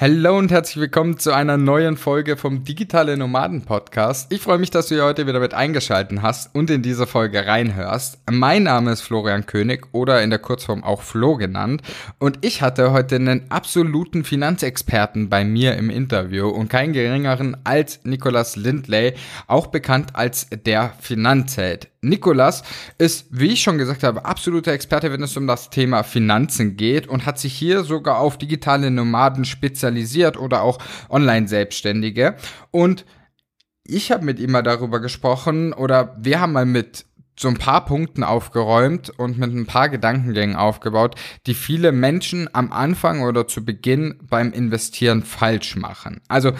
Hallo und herzlich willkommen zu einer neuen Folge vom Digitale Nomaden Podcast. Ich freue mich, dass du hier heute wieder mit eingeschaltet hast und in diese Folge reinhörst. Mein Name ist Florian König oder in der Kurzform auch Flo genannt und ich hatte heute einen absoluten Finanzexperten bei mir im Interview und keinen geringeren als Nicolas Lindley, auch bekannt als der Finanzheld. Nikolas ist, wie ich schon gesagt habe, absoluter Experte, wenn es um das Thema Finanzen geht und hat sich hier sogar auf digitale Nomaden spezialisiert oder auch Online-Selbstständige. Und ich habe mit ihm mal darüber gesprochen oder wir haben mal mit so ein paar Punkten aufgeräumt und mit ein paar Gedankengängen aufgebaut, die viele Menschen am Anfang oder zu Beginn beim Investieren falsch machen. Also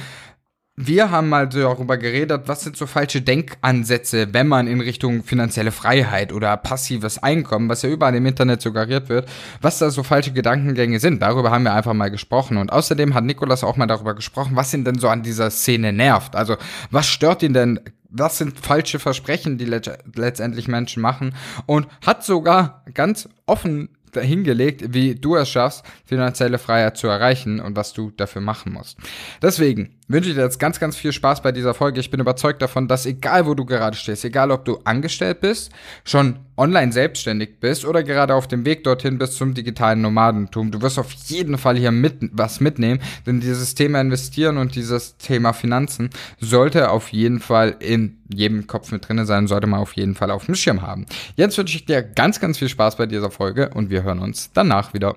wir haben mal darüber geredet, was sind so falsche Denkansätze, wenn man in Richtung finanzielle Freiheit oder passives Einkommen, was ja überall im Internet suggeriert wird, was da so falsche Gedankengänge sind. Darüber haben wir einfach mal gesprochen. Und außerdem hat Nikolas auch mal darüber gesprochen, was ihn denn so an dieser Szene nervt. Also, was stört ihn denn was sind falsche Versprechen, die letztendlich Menschen machen und hat sogar ganz offen hingelegt, wie du es schaffst, finanzielle Freiheit zu erreichen und was du dafür machen musst. Deswegen wünsche ich dir jetzt ganz, ganz viel Spaß bei dieser Folge. Ich bin überzeugt davon, dass egal wo du gerade stehst, egal ob du angestellt bist, schon online selbstständig bist oder gerade auf dem Weg dorthin bist zum digitalen Nomadentum, du wirst auf jeden Fall hier mit, was mitnehmen, denn dieses Thema Investieren und dieses Thema Finanzen sollte auf jeden Fall in jedem Kopf mit drin sein, sollte man auf jeden Fall auf dem Schirm haben. Jetzt wünsche ich dir ganz, ganz viel Spaß bei dieser Folge und wir hören uns danach wieder.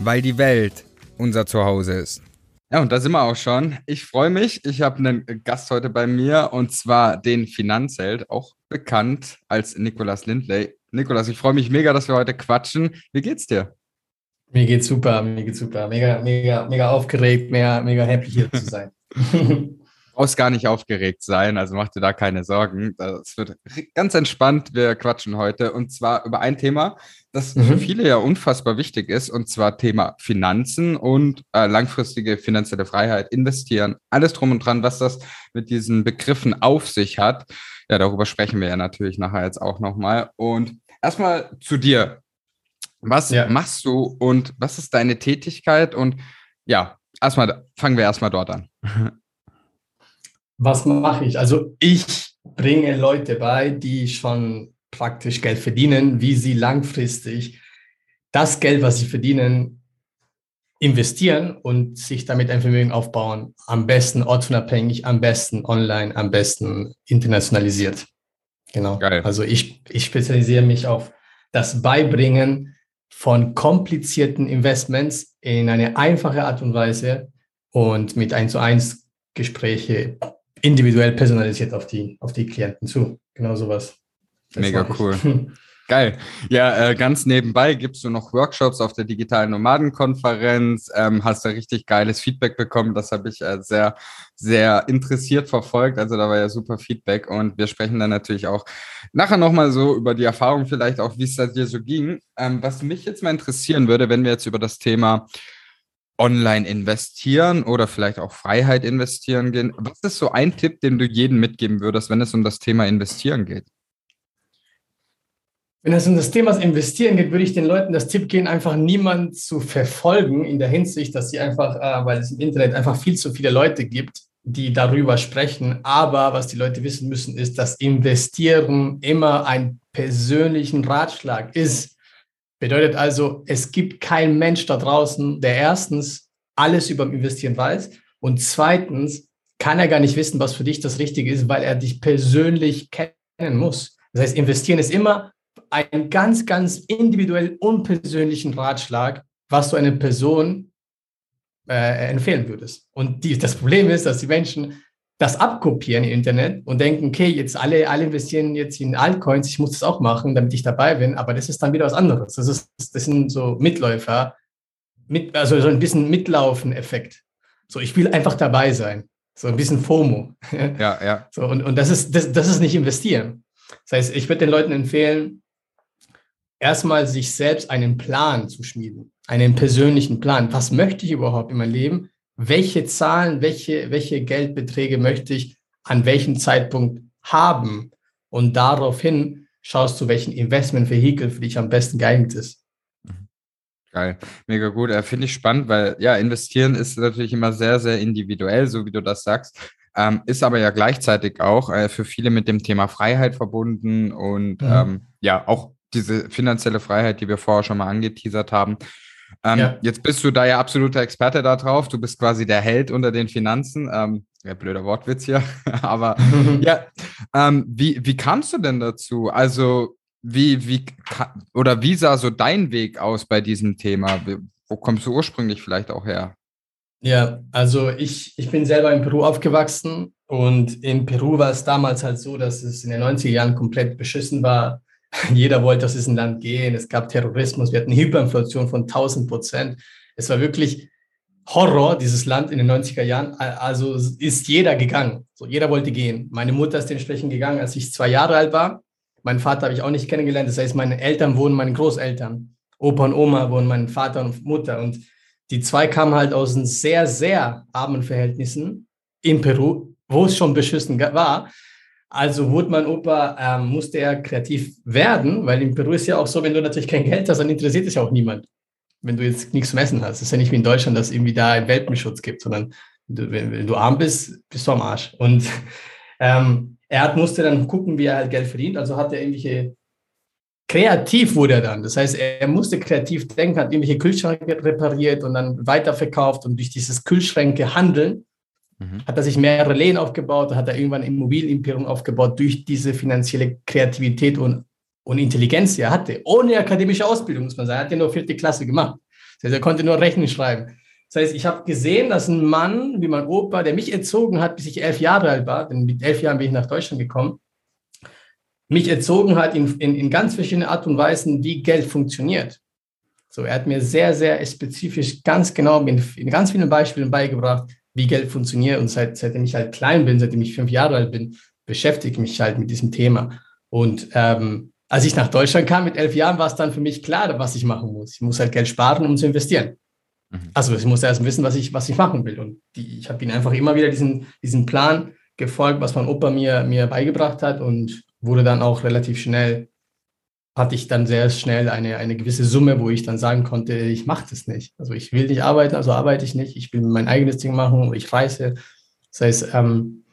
weil die Welt unser Zuhause ist. Ja, und da sind wir auch schon. Ich freue mich. Ich habe einen Gast heute bei mir und zwar den Finanzheld, auch bekannt als Nikolas Lindley. Nikolas, ich freue mich mega, dass wir heute quatschen. Wie geht's dir? Mir geht's super, mir geht's super. Mega, mega, mega aufgeregt, mega, mega happy hier zu sein. brauchst gar nicht aufgeregt sein, also mach dir da keine Sorgen. Das wird ganz entspannt. Wir quatschen heute und zwar über ein Thema, das mhm. für viele ja unfassbar wichtig ist, und zwar Thema Finanzen und äh, langfristige finanzielle Freiheit, investieren, alles drum und dran, was das mit diesen Begriffen auf sich hat. Ja, darüber sprechen wir ja natürlich nachher jetzt auch nochmal. Und erstmal zu dir. Was ja. machst du und was ist deine Tätigkeit? Und ja, erstmal fangen wir erstmal dort an. Was mache ich? Also ich bringe Leute bei, die schon praktisch Geld verdienen, wie sie langfristig das Geld, was sie verdienen, investieren und sich damit ein Vermögen aufbauen. Am besten ortsunabhängig, am besten online, am besten internationalisiert. Genau. Geil. Also ich, ich spezialisiere mich auf das Beibringen von komplizierten Investments in eine einfache Art und Weise und mit 1 zu 1 Gespräche individuell personalisiert auf die, auf die Klienten zu. Genau sowas. Mega cool. Geil. Ja, äh, ganz nebenbei gibst du noch Workshops auf der digitalen Nomadenkonferenz, ähm, hast da richtig geiles Feedback bekommen. Das habe ich äh, sehr, sehr interessiert verfolgt. Also da war ja super Feedback und wir sprechen dann natürlich auch nachher nochmal so über die Erfahrung vielleicht auch, wie es da dir so ging. Ähm, was mich jetzt mal interessieren würde, wenn wir jetzt über das Thema online investieren oder vielleicht auch Freiheit investieren gehen. Was ist so ein Tipp, den du jedem mitgeben würdest, wenn es um das Thema Investieren geht? Wenn es um das Thema Investieren geht, würde ich den Leuten das Tipp geben, einfach niemanden zu verfolgen in der Hinsicht, dass sie einfach, äh, weil es im Internet einfach viel zu viele Leute gibt, die darüber sprechen. Aber was die Leute wissen müssen, ist, dass Investieren immer ein persönlichen Ratschlag ist. Bedeutet also, es gibt keinen Mensch da draußen, der erstens alles über Investieren weiß und zweitens kann er gar nicht wissen, was für dich das Richtige ist, weil er dich persönlich kennen muss. Das heißt, investieren ist immer ein ganz, ganz individuell unpersönlichen Ratschlag, was du einer Person äh, empfehlen würdest. Und die, das Problem ist, dass die Menschen das abkopieren im Internet und denken, okay, jetzt alle, alle investieren jetzt in Altcoins, ich muss das auch machen, damit ich dabei bin, aber das ist dann wieder was anderes. Das, ist, das sind so Mitläufer, mit, also so ein bisschen Mitlaufen-Effekt. So, ich will einfach dabei sein. So ein bisschen FOMO. Ja, ja. So, und, und das ist, das, das ist nicht investieren. Das heißt, ich würde den Leuten empfehlen, erstmal sich selbst einen Plan zu schmieden, einen persönlichen Plan. Was möchte ich überhaupt in meinem Leben? Welche Zahlen, welche, welche Geldbeträge möchte ich an welchem Zeitpunkt haben? Und daraufhin schaust du, welchen Investmentvehikel für dich am besten geeignet ist. Geil, mega gut. Äh, Finde ich spannend, weil ja, investieren ist natürlich immer sehr, sehr individuell, so wie du das sagst. Ähm, ist aber ja gleichzeitig auch äh, für viele mit dem Thema Freiheit verbunden und mhm. ähm, ja, auch diese finanzielle Freiheit, die wir vorher schon mal angeteasert haben. Ähm, ja. Jetzt bist du da ja absoluter Experte darauf. Du bist quasi der Held unter den Finanzen. Ähm, ja, blöder Wortwitz hier. aber ja, ähm, wie, wie kamst du denn dazu? Also wie, wie, oder wie sah so dein Weg aus bei diesem Thema? Wo kommst du ursprünglich vielleicht auch her? Ja, also ich, ich bin selber in Peru aufgewachsen und in Peru war es damals halt so, dass es in den 90er Jahren komplett beschissen war. Jeder wollte aus diesem Land gehen. Es gab Terrorismus, wir hatten Hyperinflation von 1000 Prozent. Es war wirklich Horror, dieses Land in den 90er Jahren. Also ist jeder gegangen. So, jeder wollte gehen. Meine Mutter ist entsprechend gegangen, als ich zwei Jahre alt war. Meinen Vater habe ich auch nicht kennengelernt. Das heißt, meine Eltern wohnen meine Großeltern. Opa und Oma wohnen mein Vater und Mutter. Und die zwei kamen halt aus sehr, sehr armen Verhältnissen in Peru, wo es schon beschissen war. Also wurde mein Opa, ähm, musste er kreativ werden, weil in Peru ist ja auch so, wenn du natürlich kein Geld hast, dann interessiert es ja auch niemand. Wenn du jetzt nichts zum Essen hast. Es ist ja nicht wie in Deutschland, dass es irgendwie da einen Welpenschutz gibt, sondern du, wenn, wenn, du arm bist, bist du am Arsch. Und ähm, er hat, musste dann gucken, wie er halt Geld verdient. Also hat er irgendwelche, kreativ wurde er dann. Das heißt, er musste kreativ denken, hat irgendwelche Kühlschränke repariert und dann weiterverkauft und durch dieses Kühlschränke handeln mhm. hat er sich mehrere Lehen aufgebaut, hat er irgendwann ein Immobilienimperium aufgebaut durch diese finanzielle Kreativität und, und Intelligenz, die er hatte. Ohne akademische Ausbildung, muss man sagen. Er hat ja nur vierte Klasse gemacht. Das heißt, er konnte nur Rechnen schreiben. Das heißt, ich habe gesehen, dass ein Mann wie mein Opa, der mich erzogen hat, bis ich elf Jahre alt war, denn mit elf Jahren bin ich nach Deutschland gekommen, mich erzogen hat in, in, in ganz verschiedenen Art und Weisen, wie Geld funktioniert. So, er hat mir sehr, sehr spezifisch, ganz genau in, in ganz vielen Beispielen beigebracht, wie Geld funktioniert. Und seit, seitdem ich halt klein bin, seitdem ich fünf Jahre alt bin, beschäftige ich mich halt mit diesem Thema. Und ähm, als ich nach Deutschland kam mit elf Jahren, war es dann für mich klar, was ich machen muss. Ich muss halt Geld sparen, um zu investieren. Mhm. Also ich muss erst wissen, was ich, was ich machen will. Und die, ich habe ihnen einfach immer wieder diesen, diesen Plan gefolgt, was mein Opa mir, mir beigebracht hat und wurde dann auch relativ schnell, hatte ich dann sehr schnell eine, eine gewisse Summe, wo ich dann sagen konnte, ich mache das nicht. Also ich will nicht arbeiten, also arbeite ich nicht. Ich will mein eigenes Ding machen, ich reise. Das heißt, ähm,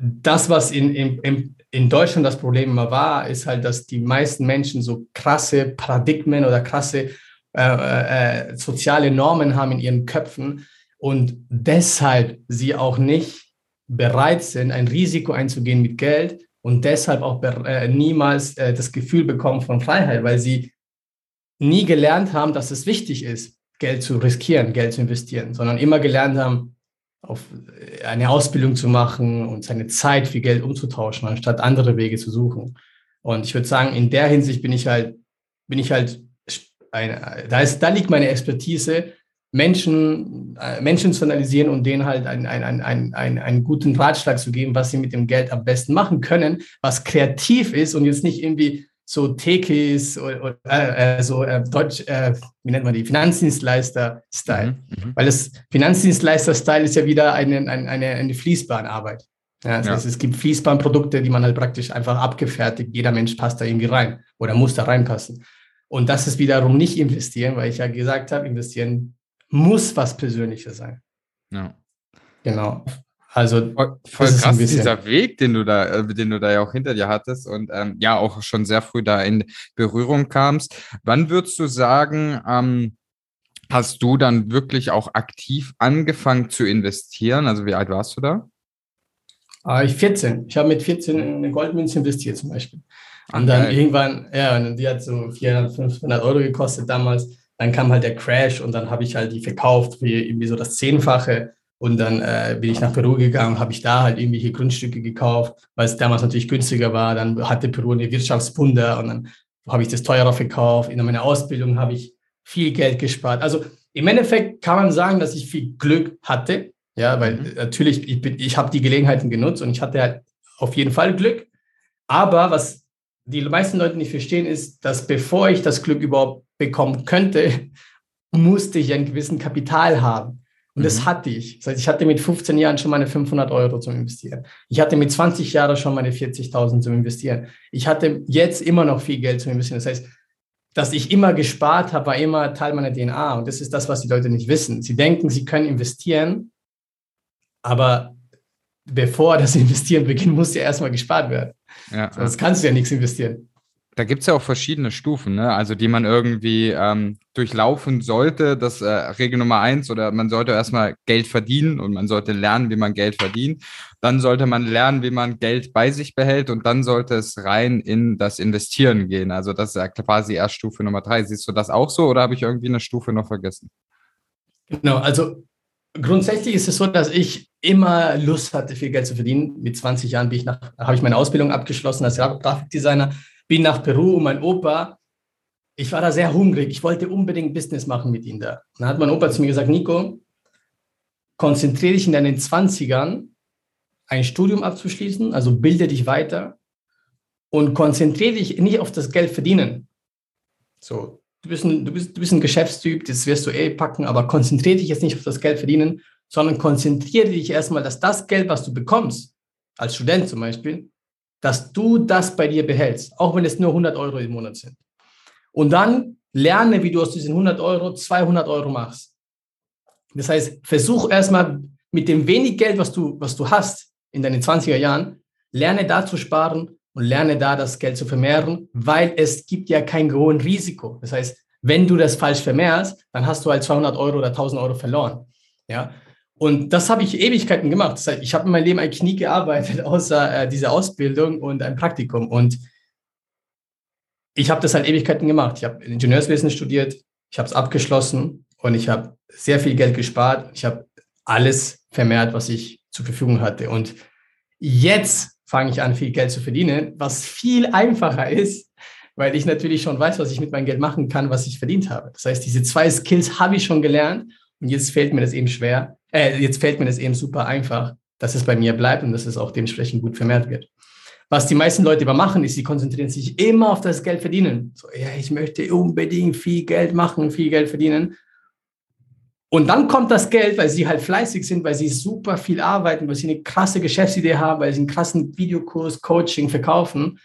das, was in, in, in Deutschland das Problem immer war, ist halt, dass die meisten Menschen so krasse Paradigmen oder krasse äh, äh, soziale Normen haben in ihren Köpfen und deshalb sie auch nicht bereit sind, ein Risiko einzugehen mit Geld und deshalb auch äh, niemals äh, das Gefühl bekommen von Freiheit, weil sie nie gelernt haben, dass es wichtig ist, Geld zu riskieren, Geld zu investieren, sondern immer gelernt haben, auf äh, eine Ausbildung zu machen und seine Zeit für Geld umzutauschen, anstatt andere Wege zu suchen. Und ich würde sagen, in der Hinsicht bin ich halt, bin ich halt ein, da, ist, da liegt meine Expertise, Menschen, äh, Menschen zu analysieren und denen halt einen, einen, einen, einen, einen guten Ratschlag zu geben, was sie mit dem Geld am besten machen können, was kreativ ist und jetzt nicht irgendwie so Tekis oder, oder äh, so äh, Deutsch, äh, wie nennt man die, Finanzdienstleister-Style. Mhm, mhm. Weil das Finanzdienstleister-Style ist ja wieder eine, eine, eine, eine Fließbandarbeit. Ja, das ja. heißt, es gibt Fließbandprodukte, die man halt praktisch einfach abgefertigt, jeder Mensch passt da irgendwie rein oder muss da reinpassen. Und das ist wiederum nicht investieren, weil ich ja gesagt habe, investieren muss was Persönliches sein. Ja. Genau. Also voll, voll krass dieser Weg, den du da, äh, den du da ja auch hinter dir hattest und ähm, ja auch schon sehr früh da in Berührung kamst. Wann würdest du sagen, ähm, hast du dann wirklich auch aktiv angefangen zu investieren? Also wie alt warst du da? Ah, ich 14. Ich habe mit 14 in eine Goldmünze investiert zum Beispiel. Und dann okay. irgendwann, ja, und die hat so 400, 500 Euro gekostet damals. Dann kam halt der Crash und dann habe ich halt die verkauft für irgendwie so das Zehnfache. Und dann äh, bin ich nach Peru gegangen, habe ich da halt irgendwelche Grundstücke gekauft, weil es damals natürlich günstiger war. Dann hatte Peru eine Wirtschaftswunder und dann habe ich das teurer verkauft. In meiner Ausbildung habe ich viel Geld gespart. Also im Endeffekt kann man sagen, dass ich viel Glück hatte. Ja, weil mhm. natürlich, ich, ich habe die Gelegenheiten genutzt und ich hatte halt auf jeden Fall Glück. Aber was die meisten Leute nicht verstehen, ist, dass bevor ich das Glück überhaupt bekommen könnte, musste ich einen gewissen Kapital haben. Und mhm. das hatte ich. Das heißt, ich hatte mit 15 Jahren schon meine 500 Euro zum Investieren. Ich hatte mit 20 Jahren schon meine 40.000 zum Investieren. Ich hatte jetzt immer noch viel Geld zum Investieren. Das heißt, dass ich immer gespart habe, war immer Teil meiner DNA. Und das ist das, was die Leute nicht wissen. Sie denken, sie können investieren, aber bevor das Investieren beginnt, muss ja erstmal gespart werden. Ja, Sonst kannst du ja nichts investieren. Da gibt es ja auch verschiedene Stufen, ne? also die man irgendwie ähm, durchlaufen sollte. Das äh, Regel Nummer eins oder man sollte erstmal Geld verdienen und man sollte lernen, wie man Geld verdient. Dann sollte man lernen, wie man Geld bei sich behält und dann sollte es rein in das Investieren gehen. Also das ist ja quasi erst Stufe Nummer drei. Siehst du das auch so oder habe ich irgendwie eine Stufe noch vergessen? Genau, also grundsätzlich ist es so, dass ich immer Lust hatte, viel Geld zu verdienen. Mit 20 Jahren ich nach, habe ich meine Ausbildung abgeschlossen als Grafikdesigner, bin nach Peru und mein Opa, ich war da sehr hungrig. Ich wollte unbedingt Business machen mit ihm da. Dann hat mein Opa zu mir gesagt, Nico, konzentriere dich in deinen 20ern, ein Studium abzuschließen, also bilde dich weiter und konzentriere dich nicht auf das Geld verdienen. So, du bist ein, du bist, du bist ein Geschäftstyp, das wirst du eh packen, aber konzentriere dich jetzt nicht auf das Geld verdienen, sondern konzentriere dich erstmal, dass das Geld, was du bekommst, als Student zum Beispiel, dass du das bei dir behältst, auch wenn es nur 100 Euro im Monat sind. Und dann lerne, wie du aus diesen 100 Euro 200 Euro machst. Das heißt, versuch erstmal mit dem wenig Geld, was du, was du hast in deinen 20er Jahren, lerne da zu sparen und lerne da das Geld zu vermehren, weil es gibt ja kein hohes Risiko. Das heißt, wenn du das falsch vermehrst, dann hast du halt 200 Euro oder 1000 Euro verloren. Ja, und das habe ich Ewigkeiten gemacht. Das heißt, ich habe in meinem Leben eigentlich nie gearbeitet, außer äh, diese Ausbildung und ein Praktikum. Und ich habe das halt Ewigkeiten gemacht. Ich habe Ingenieurswesen studiert, ich habe es abgeschlossen und ich habe sehr viel Geld gespart. Ich habe alles vermehrt, was ich zur Verfügung hatte. Und jetzt fange ich an, viel Geld zu verdienen, was viel einfacher ist, weil ich natürlich schon weiß, was ich mit meinem Geld machen kann, was ich verdient habe. Das heißt, diese zwei Skills habe ich schon gelernt und jetzt fällt mir das eben schwer, äh, jetzt fällt mir das eben super einfach, dass es bei mir bleibt und dass es auch dementsprechend gut vermehrt wird. Was die meisten Leute aber machen, ist, sie konzentrieren sich immer auf das Geld verdienen. So, ja, ich möchte unbedingt viel Geld machen, viel Geld verdienen. Und dann kommt das Geld, weil sie halt fleißig sind, weil sie super viel arbeiten, weil sie eine krasse Geschäftsidee haben, weil sie einen krassen Videokurs, Coaching verkaufen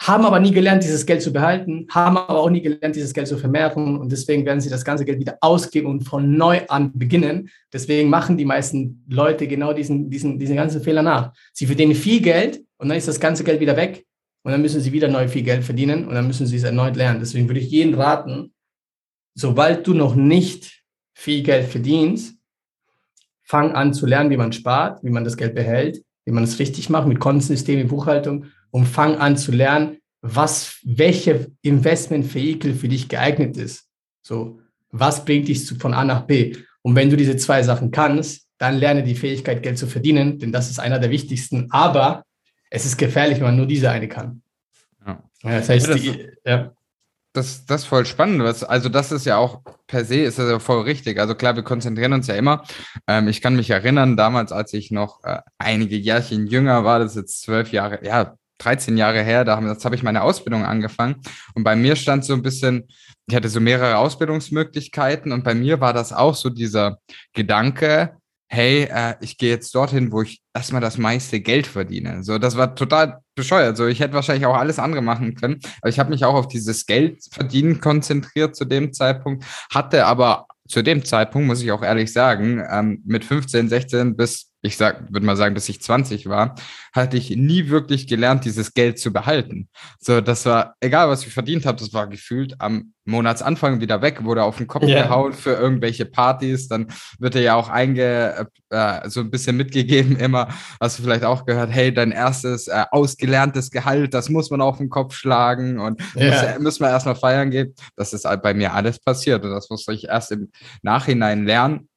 haben aber nie gelernt, dieses Geld zu behalten, haben aber auch nie gelernt, dieses Geld zu vermehren und deswegen werden sie das ganze Geld wieder ausgeben und von neu an beginnen. Deswegen machen die meisten Leute genau diesen, diesen, diesen ganzen Fehler nach. Sie verdienen viel Geld und dann ist das ganze Geld wieder weg und dann müssen sie wieder neu viel Geld verdienen und dann müssen sie es erneut lernen. Deswegen würde ich jeden raten, sobald du noch nicht viel Geld verdienst, fang an zu lernen, wie man spart, wie man das Geld behält, wie man es richtig macht mit Kontensystem, Buchhaltung und fang an zu lernen, was, welche Investmentvehikel für dich geeignet ist. So, was bringt dich von A nach B? Und wenn du diese zwei Sachen kannst, dann lerne die Fähigkeit, Geld zu verdienen, denn das ist einer der wichtigsten. Aber es ist gefährlich, wenn man nur diese eine kann. Ja. das heißt, ja, das, die, ja. Das, das ist voll spannend. Was, also, das ist ja auch per se ist das ja voll richtig. Also klar, wir konzentrieren uns ja immer. Ähm, ich kann mich erinnern, damals, als ich noch äh, einige Jährchen jünger war, das ist jetzt zwölf Jahre, ja, 13 Jahre her, da habe ich meine Ausbildung angefangen. Und bei mir stand so ein bisschen, ich hatte so mehrere Ausbildungsmöglichkeiten und bei mir war das auch so dieser Gedanke, hey, äh, ich gehe jetzt dorthin, wo ich erstmal das meiste Geld verdiene. So, das war total bescheuert. So, ich hätte wahrscheinlich auch alles andere machen können, aber ich habe mich auch auf dieses Geld verdienen konzentriert zu dem Zeitpunkt, hatte aber zu dem Zeitpunkt, muss ich auch ehrlich sagen, ähm, mit 15, 16 bis ich sag, würde mal sagen, bis ich 20 war, hatte ich nie wirklich gelernt, dieses Geld zu behalten. So, das war, egal was ich verdient habe, das war gefühlt am Monatsanfang wieder weg, wurde auf den Kopf yeah. gehauen für irgendwelche Partys, dann wird dir ja auch einge, äh, so ein bisschen mitgegeben immer, hast du vielleicht auch gehört, hey, dein erstes äh, ausgelerntes Gehalt, das muss man auf den Kopf schlagen und yeah. muss, müssen wir erstmal feiern gehen. Das ist bei mir alles passiert und das musste ich erst im Nachhinein lernen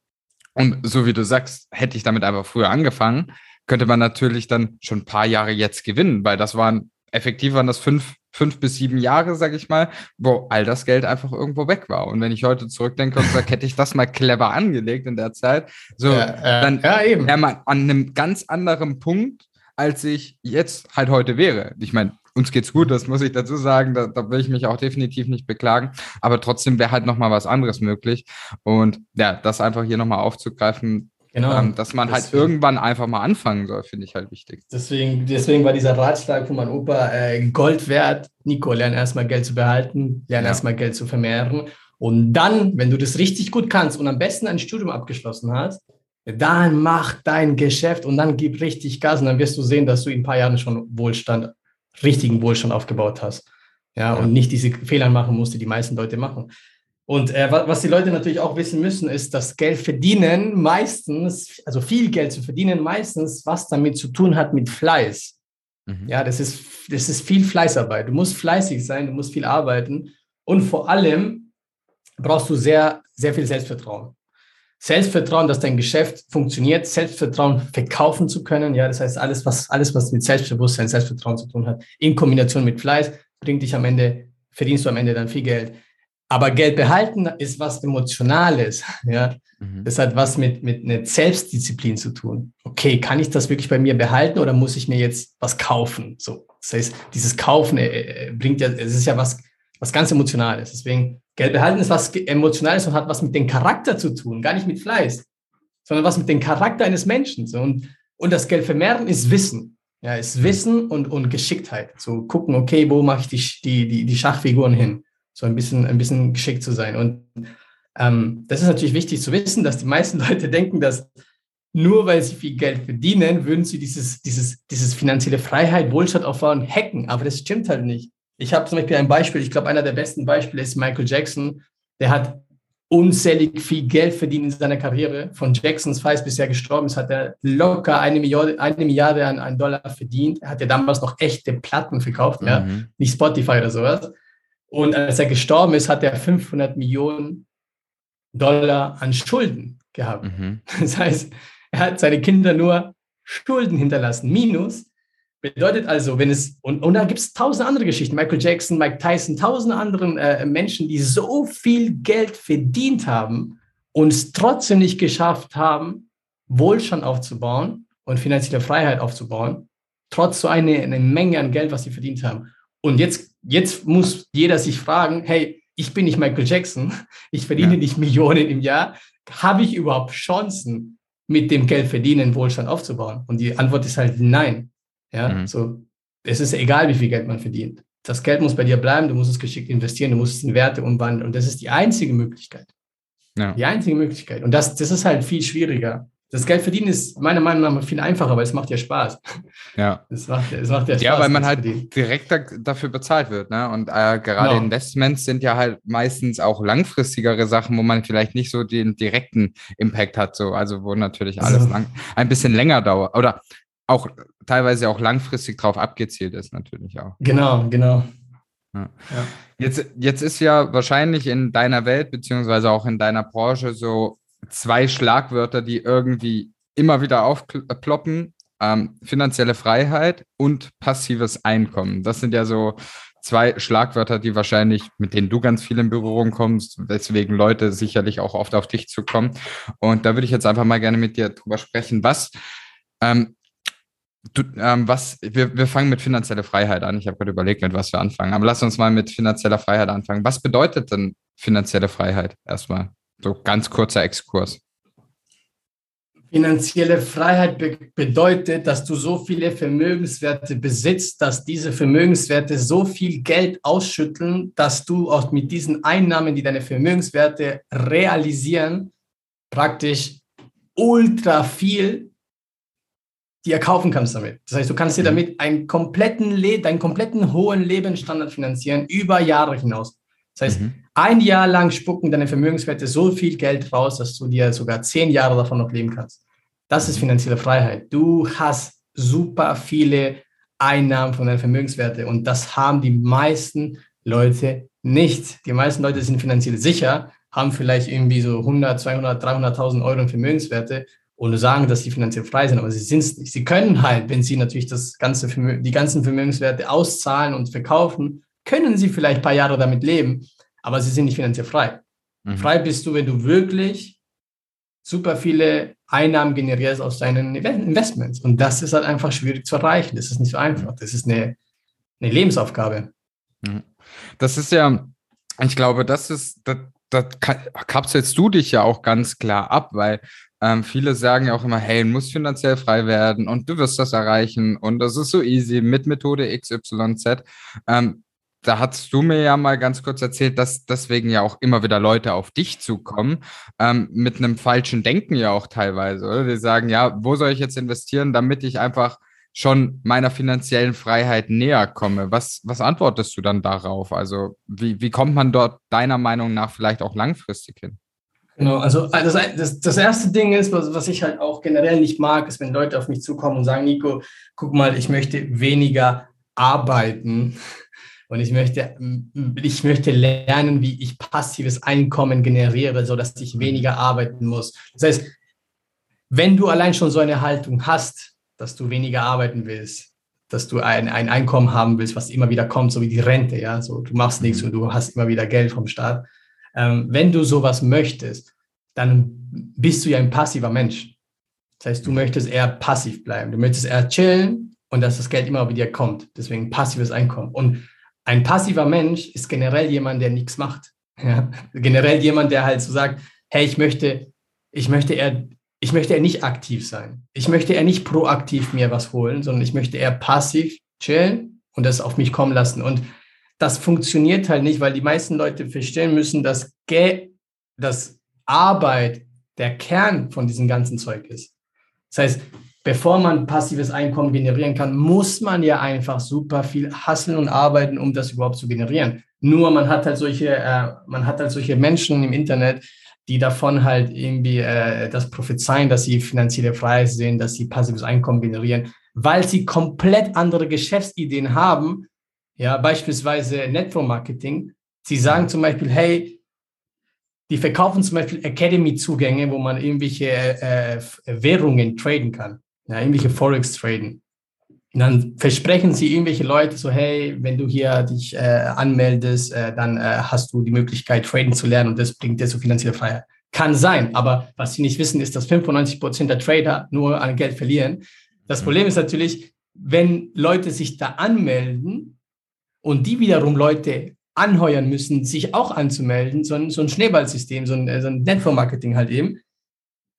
und so wie du sagst, hätte ich damit einfach früher angefangen, könnte man natürlich dann schon ein paar Jahre jetzt gewinnen, weil das waren effektiv waren das fünf, fünf bis sieben Jahre, sag ich mal, wo all das Geld einfach irgendwo weg war. Und wenn ich heute zurückdenke und sage, hätte ich das mal clever angelegt in der Zeit, so, ja, äh, dann ja, wäre man an einem ganz anderen Punkt, als ich jetzt halt heute wäre. Ich meine, uns geht's gut, das muss ich dazu sagen. Da, da will ich mich auch definitiv nicht beklagen. Aber trotzdem wäre halt nochmal was anderes möglich. Und ja, das einfach hier nochmal aufzugreifen, Genau. Ähm, dass man halt deswegen, halt irgendwann einfach mal anfangen soll, finde ich halt wichtig. Deswegen, deswegen war dieser Ratschlag von meinem Opa äh, Gold wert. Nico, lern erstmal Geld zu behalten, lern ja. erstmal Geld zu vermehren. Und dann, wenn du das richtig gut kannst und am besten ein Studium abgeschlossen hast, dann mach dein Geschäft und dann gib richtig Gas und dann wirst du sehen, dass du in ein paar Jahren schon Wohlstand, richtigen Wohlstand aufgebaut hast. Ja, ja. und nicht diese Fehler machen musst, die die meisten Leute machen. Und äh, was die Leute natürlich auch wissen müssen, ist, dass Geld verdienen meistens, also viel Geld zu verdienen, meistens was damit zu tun hat mit Fleiß. Mhm. Ja, das ist, das ist viel Fleißarbeit. Du musst fleißig sein, du musst viel arbeiten und vor allem brauchst du sehr, sehr viel Selbstvertrauen. Selbstvertrauen, dass dein Geschäft funktioniert, Selbstvertrauen verkaufen zu können. Ja, das heißt, alles, was, alles, was mit Selbstbewusstsein, Selbstvertrauen zu tun hat, in Kombination mit Fleiß, bringt dich am Ende, verdienst du am Ende dann viel Geld. Aber Geld behalten ist was Emotionales. Ja? Mhm. Das hat was mit, mit einer Selbstdisziplin zu tun. Okay, kann ich das wirklich bei mir behalten oder muss ich mir jetzt was kaufen? So, das heißt, dieses Kaufen äh, äh bringt ja, es ist ja was, was ganz Emotionales. Deswegen, Geld behalten ist was Emotionales und hat was mit dem Charakter zu tun, gar nicht mit Fleiß, sondern was mit dem Charakter eines Menschen. So. Und, und das Geld vermehren ist Wissen. Ja, ist Wissen und, und Geschicktheit. So gucken, okay, wo mache ich die, die, die, die Schachfiguren hin? so ein bisschen, ein bisschen geschickt zu sein. Und ähm, das ist natürlich wichtig zu wissen, dass die meisten Leute denken, dass nur weil sie viel Geld verdienen, würden sie dieses, dieses, dieses finanzielle Freiheit, Wohlstand aufbauen, hacken. Aber das stimmt halt nicht. Ich habe zum Beispiel ein Beispiel, ich glaube, einer der besten Beispiele ist Michael Jackson. Der hat unzählig viel Geld verdient in seiner Karriere. Von Jacksons Falls bis er gestorben ist, hat er locker eine Milliarde, eine Milliarde an, an Dollar verdient. Er hat ja damals noch echte Platten verkauft, mhm. ja, nicht Spotify oder sowas. Und als er gestorben ist, hat er 500 Millionen Dollar an Schulden gehabt. Mhm. Das heißt, er hat seine Kinder nur Schulden hinterlassen. Minus bedeutet also, wenn es, und, und da gibt es tausend andere Geschichten, Michael Jackson, Mike Tyson, tausend anderen äh, Menschen, die so viel Geld verdient haben und es trotzdem nicht geschafft haben, Wohlstand aufzubauen und finanzielle Freiheit aufzubauen, trotz so eine, eine Menge an Geld, was sie verdient haben. Und jetzt, jetzt muss jeder sich fragen, hey, ich bin nicht Michael Jackson, ich verdiene ja. nicht Millionen im Jahr, habe ich überhaupt Chancen, mit dem Geld verdienen, Wohlstand aufzubauen? Und die Antwort ist halt nein. Ja, mhm. so, es ist egal, wie viel Geld man verdient. Das Geld muss bei dir bleiben, du musst es geschickt investieren, du musst es in Werte umwandeln. Und das ist die einzige Möglichkeit. Ja. Die einzige Möglichkeit. Und das, das ist halt viel schwieriger. Das Geld verdienen ist meiner Meinung nach viel einfacher, weil es macht ja Spaß. Ja. Es macht, es macht ja Spaß. Ja, weil man halt verdienen. direkt da, dafür bezahlt wird. Ne? Und äh, gerade genau. Investments sind ja halt meistens auch langfristigere Sachen, wo man vielleicht nicht so den direkten Impact hat. So. Also wo natürlich alles also. lang, ein bisschen länger dauert. Oder auch teilweise auch langfristig drauf abgezielt ist, natürlich auch. Genau, genau. Ja. Ja. Jetzt, jetzt ist ja wahrscheinlich in deiner Welt, beziehungsweise auch in deiner Branche so zwei Schlagwörter, die irgendwie immer wieder aufploppen. Ähm, finanzielle Freiheit und passives Einkommen. Das sind ja so zwei Schlagwörter, die wahrscheinlich, mit denen du ganz viel in Berührung kommst, weswegen Leute sicherlich auch oft auf dich zukommen. Und da würde ich jetzt einfach mal gerne mit dir drüber sprechen. Was, ähm, du, ähm, was, wir, wir fangen mit finanzieller Freiheit an. Ich habe gerade überlegt, mit was wir anfangen. Aber lass uns mal mit finanzieller Freiheit anfangen. Was bedeutet denn finanzielle Freiheit erstmal? So ganz kurzer Exkurs. Finanzielle Freiheit be bedeutet, dass du so viele Vermögenswerte besitzt, dass diese Vermögenswerte so viel Geld ausschütteln, dass du auch mit diesen Einnahmen, die deine Vermögenswerte realisieren, praktisch ultra viel dir kaufen kannst damit. Das heißt, du kannst dir mhm. damit einen kompletten, Le deinen kompletten hohen Lebensstandard finanzieren über Jahre hinaus. Das heißt, mhm. ein Jahr lang spucken deine Vermögenswerte so viel Geld raus, dass du dir sogar zehn Jahre davon noch leben kannst. Das ist finanzielle Freiheit. Du hast super viele Einnahmen von deinen Vermögenswerten und das haben die meisten Leute nicht. Die meisten Leute sind finanziell sicher, haben vielleicht irgendwie so 100, 200, 300.000 Euro in Vermögenswerte und sagen, dass sie finanziell frei sind, aber sie sind es nicht. Sie können halt, wenn sie natürlich das ganze die ganzen Vermögenswerte auszahlen und verkaufen, können sie vielleicht ein paar Jahre damit leben, aber sie sind nicht finanziell frei. Mhm. Frei bist du, wenn du wirklich super viele Einnahmen generierst aus deinen Investments. Und das ist halt einfach schwierig zu erreichen. Das ist nicht so einfach. Das ist eine, eine Lebensaufgabe. Mhm. Das ist ja, ich glaube, das ist, das, das kapselst du dich ja auch ganz klar ab, weil ähm, viele sagen ja auch immer, hey, du musst finanziell frei werden und du wirst das erreichen und das ist so easy mit Methode XYZ. Ähm, da hast du mir ja mal ganz kurz erzählt, dass deswegen ja auch immer wieder Leute auf dich zukommen, ähm, mit einem falschen Denken ja auch teilweise, oder? Die sagen, ja, wo soll ich jetzt investieren, damit ich einfach schon meiner finanziellen Freiheit näher komme. Was, was antwortest du dann darauf? Also wie, wie kommt man dort deiner Meinung nach vielleicht auch langfristig hin? Genau, also äh, das, das, das erste Ding ist, was, was ich halt auch generell nicht mag, ist, wenn Leute auf mich zukommen und sagen, Nico, guck mal, ich möchte weniger arbeiten und ich möchte, ich möchte lernen, wie ich passives Einkommen generiere, sodass ich weniger arbeiten muss. Das heißt, wenn du allein schon so eine Haltung hast, dass du weniger arbeiten willst, dass du ein, ein Einkommen haben willst, was immer wieder kommt, so wie die Rente, ja, so du machst nichts mhm. und du hast immer wieder Geld vom Staat, ähm, wenn du sowas möchtest, dann bist du ja ein passiver Mensch. Das heißt, du mhm. möchtest eher passiv bleiben. Du möchtest eher chillen und dass das Geld immer wieder kommt. Deswegen passives Einkommen. Und ein passiver Mensch ist generell jemand, der nichts macht. Ja? Generell jemand, der halt so sagt, hey, ich möchte, ich möchte eher, ich möchte eher nicht aktiv sein. Ich möchte eher nicht proaktiv mir was holen, sondern ich möchte eher passiv chillen und das auf mich kommen lassen. Und das funktioniert halt nicht, weil die meisten Leute verstehen müssen, dass, Ge dass Arbeit der Kern von diesem ganzen Zeug ist. Das heißt, bevor man passives Einkommen generieren kann, muss man ja einfach super viel hasseln und arbeiten, um das überhaupt zu generieren. Nur man hat halt solche, äh, man hat halt solche Menschen im Internet, die davon halt irgendwie äh, das prophezeien, dass sie finanzielle Freiheit sehen, dass sie passives Einkommen generieren, weil sie komplett andere Geschäftsideen haben, ja, beispielsweise Network Marketing. Sie sagen zum Beispiel, hey, die verkaufen zum Beispiel Academy-Zugänge, wo man irgendwelche äh, Währungen traden kann, ja, irgendwelche Forex traden. Und dann versprechen sie irgendwelche Leute so, hey, wenn du hier dich äh, anmeldest, äh, dann äh, hast du die Möglichkeit, traden zu lernen und das bringt dir so finanzielle Freiheit. Kann sein, aber was sie nicht wissen, ist, dass 95 Prozent der Trader nur an Geld verlieren. Das mhm. Problem ist natürlich, wenn Leute sich da anmelden, und die wiederum Leute anheuern müssen, sich auch anzumelden, so ein, so ein Schneeballsystem, so ein, äh, so ein Network-Marketing halt eben.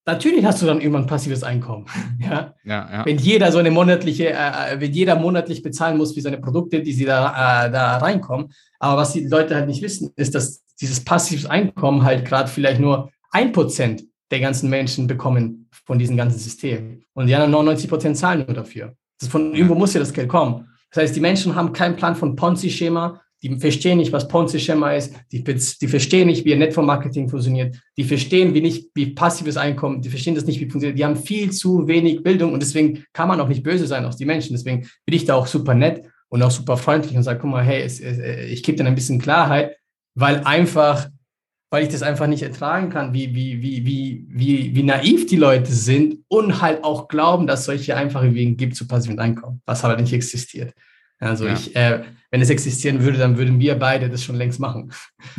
Natürlich hast du dann irgendwann passives Einkommen. ja? Ja, ja. Wenn jeder so eine monatliche, äh, äh, wenn jeder monatlich bezahlen muss für seine Produkte, die sie da, äh, da reinkommen. Aber was die Leute halt nicht wissen, ist, dass dieses passives Einkommen halt gerade vielleicht nur ein Prozent der ganzen Menschen bekommen von diesem ganzen System. Und die anderen 99 Prozent zahlen nur dafür. Das von irgendwo muss ja das Geld kommen. Das heißt, die Menschen haben keinen Plan von Ponzi-Schema, die verstehen nicht, was Ponzi-Schema ist, die, die, verstehen nicht, wie ein Network-Marketing funktioniert, die verstehen wie nicht, wie passives Einkommen, die verstehen das nicht, wie funktioniert. Die haben viel zu wenig Bildung und deswegen kann man auch nicht böse sein auf die Menschen. Deswegen bin ich da auch super nett und auch super freundlich und sage, guck mal, hey, es, es, ich gebe dir ein bisschen Klarheit, weil einfach, weil ich das einfach nicht ertragen kann, wie, wie, wie, wie, wie, wie naiv die Leute sind und halt auch glauben, dass solche einfache Wege gibt zu passivem Einkommen, was aber nicht existiert. Also ja. ich, äh, wenn es existieren würde, dann würden wir beide das schon längst machen.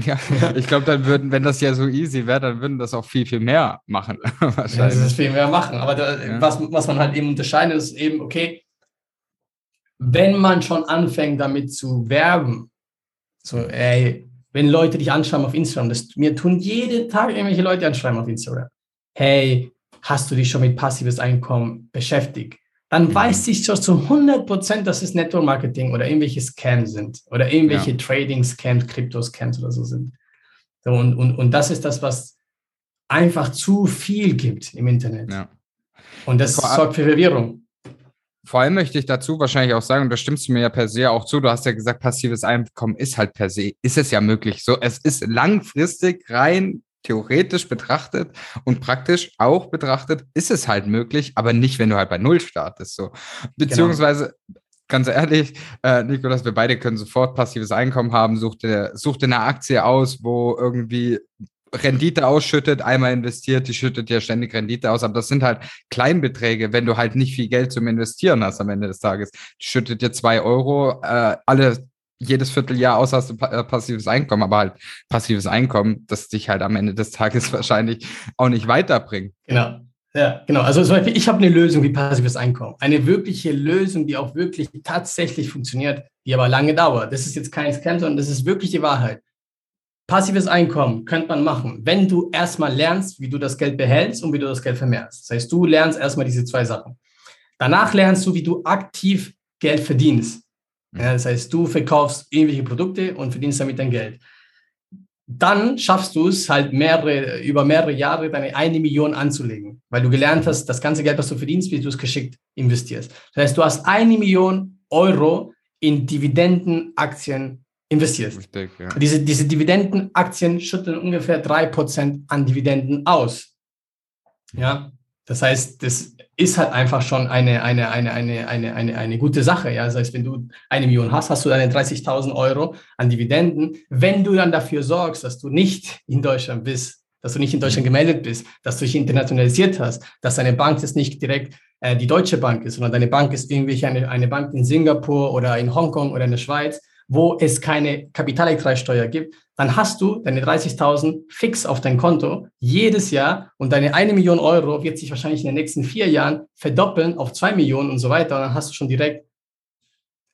Ja, ich glaube, dann würden, wenn das ja so easy wäre, dann würden das auch viel, viel mehr machen. Wahrscheinlich. Ja, das viel mehr machen. Aber da, ja. was, was man halt eben unterscheidet, ist eben, okay, wenn man schon anfängt, damit zu werben, so, ey, wenn Leute dich anschreiben auf Instagram, das, mir tun jeden Tag irgendwelche Leute anschreiben auf Instagram. Hey, hast du dich schon mit passives Einkommen beschäftigt? Dann mhm. weiß ich schon zu 100 Prozent, dass es Network Marketing oder irgendwelche Scams sind oder irgendwelche ja. Trading-Scams, Krypto-Scams oder so sind. So, und, und, und das ist das, was einfach zu viel gibt im Internet. Ja. Und das sorgt für Verwirrung. Vor allem möchte ich dazu wahrscheinlich auch sagen, und da stimmst du mir ja per se auch zu, du hast ja gesagt, passives Einkommen ist halt per se, ist es ja möglich. So, es ist langfristig rein theoretisch betrachtet und praktisch auch betrachtet, ist es halt möglich, aber nicht, wenn du halt bei Null startest. So. Beziehungsweise, genau. ganz ehrlich, äh, Nikolas, wir beide können sofort passives Einkommen haben. Such dir, such dir eine Aktie aus, wo irgendwie Rendite ausschüttet, einmal investiert, die schüttet ja ständig Rendite aus, aber das sind halt Kleinbeträge, wenn du halt nicht viel Geld zum Investieren hast am Ende des Tages. Die schüttet dir zwei Euro äh, alle jedes Vierteljahr aus hast du äh, passives Einkommen, aber halt passives Einkommen, das dich halt am Ende des Tages wahrscheinlich auch nicht weiterbringt. Genau. Ja, genau. Also zum Beispiel, ich habe eine Lösung wie passives Einkommen. Eine wirkliche Lösung, die auch wirklich tatsächlich funktioniert, die aber lange dauert. Das ist jetzt kein Scam, sondern das ist wirklich die Wahrheit. Passives Einkommen könnte man machen, wenn du erstmal lernst, wie du das Geld behältst und wie du das Geld vermehrst. Das heißt, du lernst erstmal diese zwei Sachen. Danach lernst du, wie du aktiv Geld verdienst. Ja, das heißt, du verkaufst irgendwelche Produkte und verdienst damit dein Geld. Dann schaffst du es halt mehrere, über mehrere Jahre deine eine Million anzulegen, weil du gelernt hast, das ganze Geld, was du verdienst, wie du es geschickt investierst. Das heißt, du hast eine Million Euro in Dividendenaktien investiert. Richtig, ja. Diese, diese Dividendenaktien schütteln ungefähr drei Prozent an Dividenden aus. Ja, das heißt, das ist halt einfach schon eine, eine, eine, eine, eine, eine, eine gute Sache. Ja? Das heißt, wenn du eine Million hast, hast du deine 30.000 Euro an Dividenden. Wenn du dann dafür sorgst, dass du nicht in Deutschland bist, dass du nicht in Deutschland gemeldet bist, dass du dich internationalisiert hast, dass deine Bank jetzt nicht direkt äh, die Deutsche Bank ist, sondern deine Bank ist irgendwie eine, eine Bank in Singapur oder in Hongkong oder in der Schweiz, wo es keine Kapitalertragssteuer gibt, dann hast du deine 30.000 fix auf dein Konto jedes Jahr und deine eine Million Euro wird sich wahrscheinlich in den nächsten vier Jahren verdoppeln auf zwei Millionen und so weiter. Und dann hast du schon direkt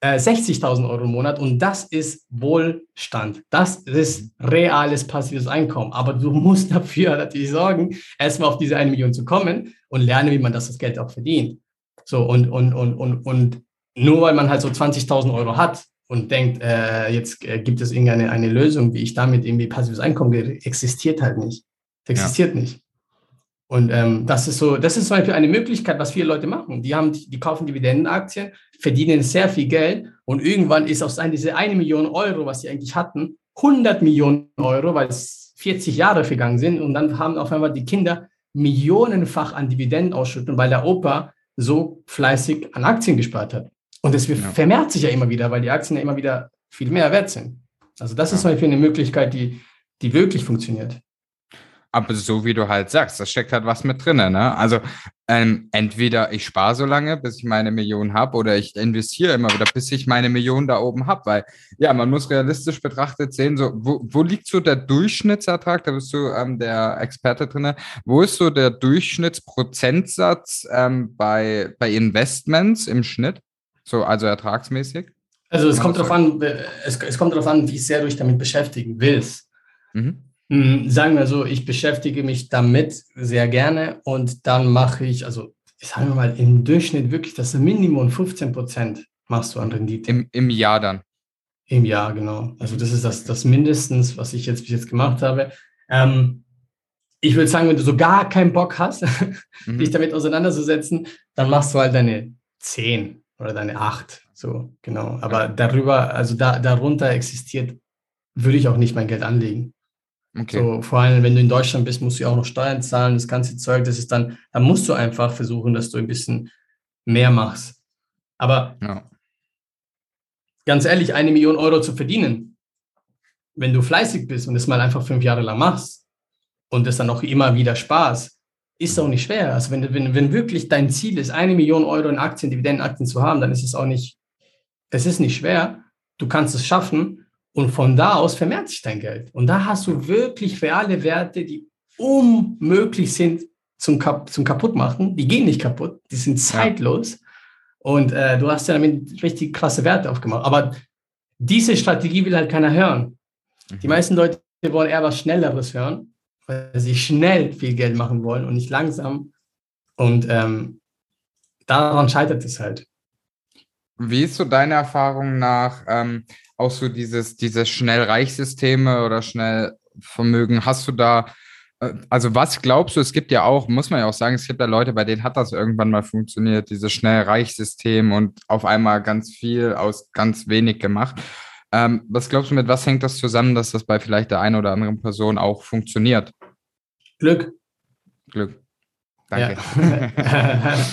äh, 60.000 Euro im Monat und das ist Wohlstand. Das ist reales passives Einkommen. Aber du musst dafür natürlich sorgen, erstmal auf diese eine Million zu kommen und lernen, wie man das, das Geld auch verdient. So und, und, und, und, und nur weil man halt so 20.000 Euro hat, und denkt, äh, jetzt äh, gibt es irgendeine eine Lösung, wie ich damit irgendwie passives Einkommen existiert halt nicht. Das existiert ja. nicht. Und ähm, das ist so, das ist zum Beispiel eine Möglichkeit, was viele Leute machen. Die haben, die kaufen Dividendenaktien, verdienen sehr viel Geld und irgendwann ist aus diese eine Million Euro, was sie eigentlich hatten, 100 Millionen Euro, weil es 40 Jahre vergangen sind und dann haben auf einmal die Kinder millionenfach an Dividenden ausschütten, weil der Opa so fleißig an Aktien gespart hat. Und es ja. vermehrt sich ja immer wieder, weil die Aktien ja immer wieder viel mehr wert sind. Also das ist zum Beispiel eine Möglichkeit, die, die wirklich funktioniert. Aber so wie du halt sagst, da steckt halt was mit drin. Ne? Also ähm, entweder ich spare so lange, bis ich meine Million habe, oder ich investiere immer wieder, bis ich meine Million da oben habe. Weil ja, man muss realistisch betrachtet sehen, so wo, wo liegt so der Durchschnittsertrag? Da bist du ähm, der Experte drin. Wo ist so der Durchschnittsprozentsatz ähm, bei, bei Investments im Schnitt? So, also ertragsmäßig? Also es kommt darauf an, es, es kommt darauf an, wie sehr du dich damit beschäftigen willst. Mhm. Hm, sagen wir so, ich beschäftige mich damit sehr gerne und dann mache ich, also sagen wir mal, im Durchschnitt wirklich das Minimum 15 Prozent machst du an Rendite. Im, Im Jahr dann? Im Jahr, genau. Also das ist das, das mindestens, was ich jetzt bis jetzt gemacht habe. Ähm, ich würde sagen, wenn du so gar keinen Bock hast, mhm. dich damit auseinanderzusetzen, dann machst du halt deine 10 oder deine acht. So, genau. Aber darüber, also da, darunter existiert, würde ich auch nicht mein Geld anlegen. Okay. So, vor allem, wenn du in Deutschland bist, musst du ja auch noch Steuern zahlen, das ganze Zeug, das ist dann, dann musst du einfach versuchen, dass du ein bisschen mehr machst. Aber ja. ganz ehrlich, eine Million Euro zu verdienen, wenn du fleißig bist und es mal einfach fünf Jahre lang machst und es dann auch immer wieder Spaß, ist auch nicht schwer. Also wenn, wenn, wenn wirklich dein Ziel ist, eine Million Euro in Aktien, Dividendenaktien zu haben, dann ist es auch nicht, es ist nicht schwer. Du kannst es schaffen und von da aus vermehrt sich dein Geld. Und da hast du wirklich reale Werte, die unmöglich sind zum, Kap zum Kaputtmachen. Die gehen nicht kaputt, die sind zeitlos. Ja. Und äh, du hast ja damit richtig krasse Werte aufgemacht. Aber diese Strategie will halt keiner hören. Die mhm. meisten Leute wollen eher was Schnelleres hören weil sie schnell viel Geld machen wollen und nicht langsam. Und ähm, daran scheitert es halt. Wie ist so deine Erfahrung nach ähm, auch so dieses, diese Schnellreichsysteme oder Schnellvermögen? Hast du da, äh, also was glaubst du, es gibt ja auch, muss man ja auch sagen, es gibt ja Leute, bei denen hat das irgendwann mal funktioniert, dieses Schnellreichsystem und auf einmal ganz viel aus ganz wenig gemacht. Ähm, was glaubst du, mit was hängt das zusammen, dass das bei vielleicht der einen oder anderen Person auch funktioniert? Glück. Glück. Danke. Ja,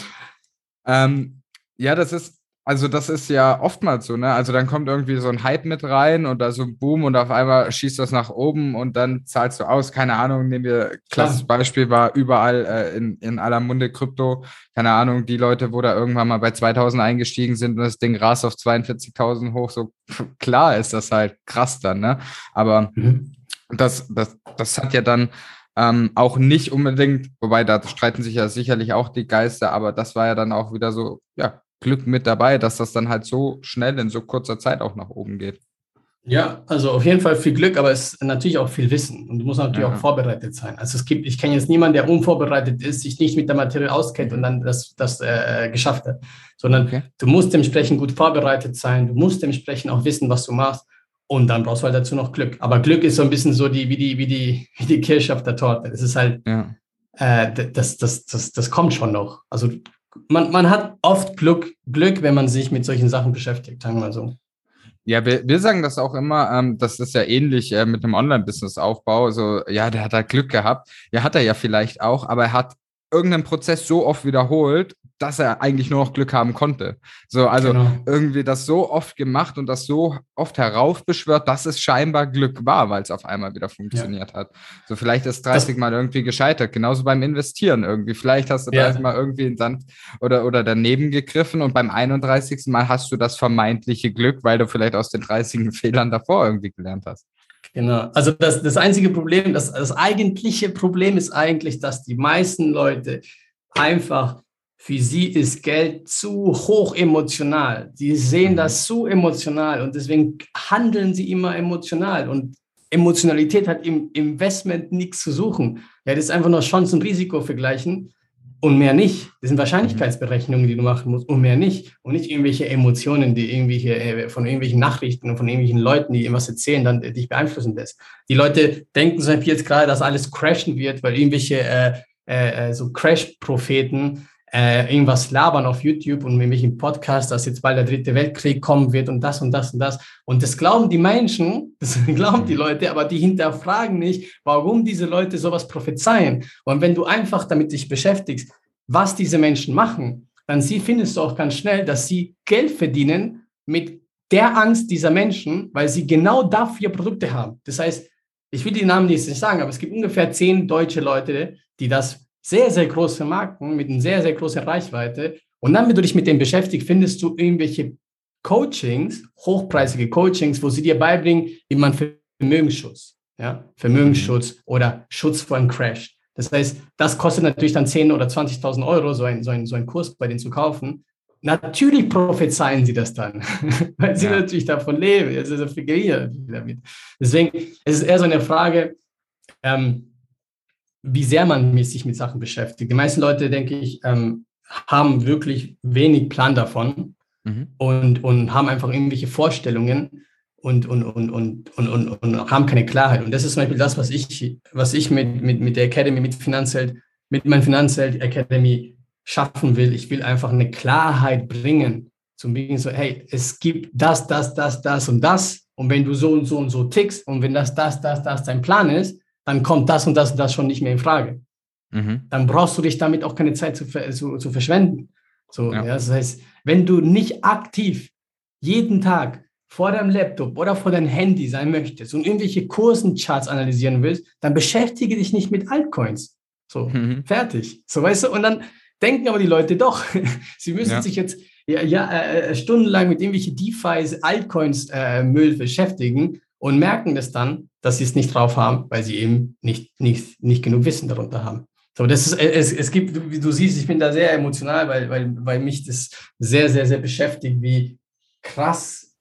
ähm, ja das ist Also das ist ja oftmals so, ne? Also dann kommt irgendwie so ein Hype mit rein und da so ein Boom und auf einmal schießt das nach oben und dann zahlst du aus. Keine Ahnung, nehmen wir, klassisches Beispiel war überall äh, in, in aller Munde Krypto. Keine Ahnung, die Leute, wo da irgendwann mal bei 2000 eingestiegen sind und das Ding rast auf 42.000 hoch, so klar ist das halt krass dann, ne? Aber mhm. das, das, das hat ja dann ähm, auch nicht unbedingt, wobei da streiten sich ja sicherlich auch die Geister, aber das war ja dann auch wieder so, ja, Glück mit dabei, dass das dann halt so schnell in so kurzer Zeit auch nach oben geht. Ja, also auf jeden Fall viel Glück, aber es ist natürlich auch viel Wissen und du musst natürlich ja. auch vorbereitet sein. Also es gibt, ich kenne jetzt niemanden, der unvorbereitet ist, sich nicht mit der Materie auskennt und dann das, das äh, geschafft hat, sondern okay. du musst dementsprechend gut vorbereitet sein, du musst dementsprechend auch wissen, was du machst und dann brauchst du halt dazu noch Glück. Aber Glück ist so ein bisschen so die, wie die, wie die, wie die Kirsche auf der Torte. Es ist halt, ja. äh, das, das, das, das kommt schon noch. Also man, man hat oft Glück, Glück, wenn man sich mit solchen Sachen beschäftigt, sagen wir so. Ja, wir, wir sagen das auch immer, ähm, das ist ja ähnlich äh, mit einem Online-Business-Aufbau. So, ja, der hat da Glück gehabt. Ja, hat er ja vielleicht auch, aber er hat irgendeinen Prozess so oft wiederholt, dass er eigentlich nur noch Glück haben konnte. So, also genau. irgendwie das so oft gemacht und das so oft heraufbeschwört, dass es scheinbar Glück war, weil es auf einmal wieder funktioniert ja. hat. So, vielleicht ist 30 das, Mal irgendwie gescheitert, genauso beim Investieren irgendwie. Vielleicht hast du ja. 30 Mal irgendwie in Sand oder, oder daneben gegriffen und beim 31. Mal hast du das vermeintliche Glück, weil du vielleicht aus den 30 Fehlern davor irgendwie gelernt hast. Genau. Also das, das einzige Problem, das, das eigentliche Problem ist eigentlich, dass die meisten Leute einfach für sie ist Geld zu hoch emotional. Die sehen das zu emotional und deswegen handeln sie immer emotional. Und Emotionalität hat im Investment nichts zu suchen. Ja, das ist einfach nur Chance und Risiko vergleichen und mehr nicht. Das sind Wahrscheinlichkeitsberechnungen, die du machen musst und mehr nicht. Und nicht irgendwelche Emotionen, die irgendwelche, äh, von irgendwelchen Nachrichten und von irgendwelchen Leuten, die irgendwas erzählen, dann äh, dich beeinflussen lässt. Die Leute denken zum Beispiel jetzt gerade, dass alles crashen wird, weil irgendwelche äh, äh, so Crash-Propheten äh, irgendwas labern auf YouTube und mit welchem Podcast, dass jetzt bald der dritte Weltkrieg kommen wird und das und das und das. Und das glauben die Menschen, das glauben die Leute, aber die hinterfragen nicht, warum diese Leute sowas prophezeien. Und wenn du einfach damit dich beschäftigst, was diese Menschen machen, dann sie, findest du auch ganz schnell, dass sie Geld verdienen mit der Angst dieser Menschen, weil sie genau dafür Produkte haben. Das heißt, ich will die Namen jetzt nicht sagen, aber es gibt ungefähr zehn deutsche Leute, die das sehr, sehr große Marken mit einer sehr, sehr großen Reichweite. Und dann, wenn du dich mit dem beschäftigst, findest du irgendwelche Coachings, hochpreisige Coachings, wo sie dir beibringen, wie man Vermögensschutz, ja, Vermögensschutz mhm. oder Schutz vor einem Crash. Das heißt, das kostet natürlich dann 10.000 oder 20.000 Euro, so ein, so, ein, so ein Kurs bei denen zu kaufen. Natürlich prophezeien sie das dann, weil sie ja. natürlich davon leben. Es ist damit. Deswegen es ist es eher so eine Frage, ähm, wie sehr man sich mit Sachen beschäftigt. Die meisten Leute, denke ich, ähm, haben wirklich wenig Plan davon mhm. und, und haben einfach irgendwelche Vorstellungen und, und, und, und, und, und, und, haben keine Klarheit. Und das ist zum Beispiel das, was ich, was ich mit, mit, mit der Academy, mit Finanzheld, mit meiner Finanzheld Academy schaffen will. Ich will einfach eine Klarheit bringen. Zum Beispiel so, hey, es gibt das, das, das, das und das. Und wenn du so und so und so tickst und wenn das, das, das, das dein Plan ist, dann kommt das und das und das schon nicht mehr in Frage. Mhm. Dann brauchst du dich damit auch keine Zeit zu, zu, zu verschwenden. So, ja. ja. das heißt, wenn du nicht aktiv jeden Tag vor deinem Laptop oder vor deinem Handy sein möchtest und irgendwelche Kursencharts analysieren willst, dann beschäftige dich nicht mit Altcoins. So, mhm. fertig. So, weißt du, und dann denken aber die Leute doch, sie müssen ja. sich jetzt ja, ja äh, stundenlang mit irgendwelchen DeFi, Altcoins äh, Müll beschäftigen und merken das dann, dass sie es nicht drauf haben, weil sie eben nicht, nicht, nicht genug Wissen darunter haben. So, das ist, es, es gibt, wie du siehst, ich bin da sehr emotional, weil, weil, weil mich das sehr, sehr, sehr beschäftigt, wie krass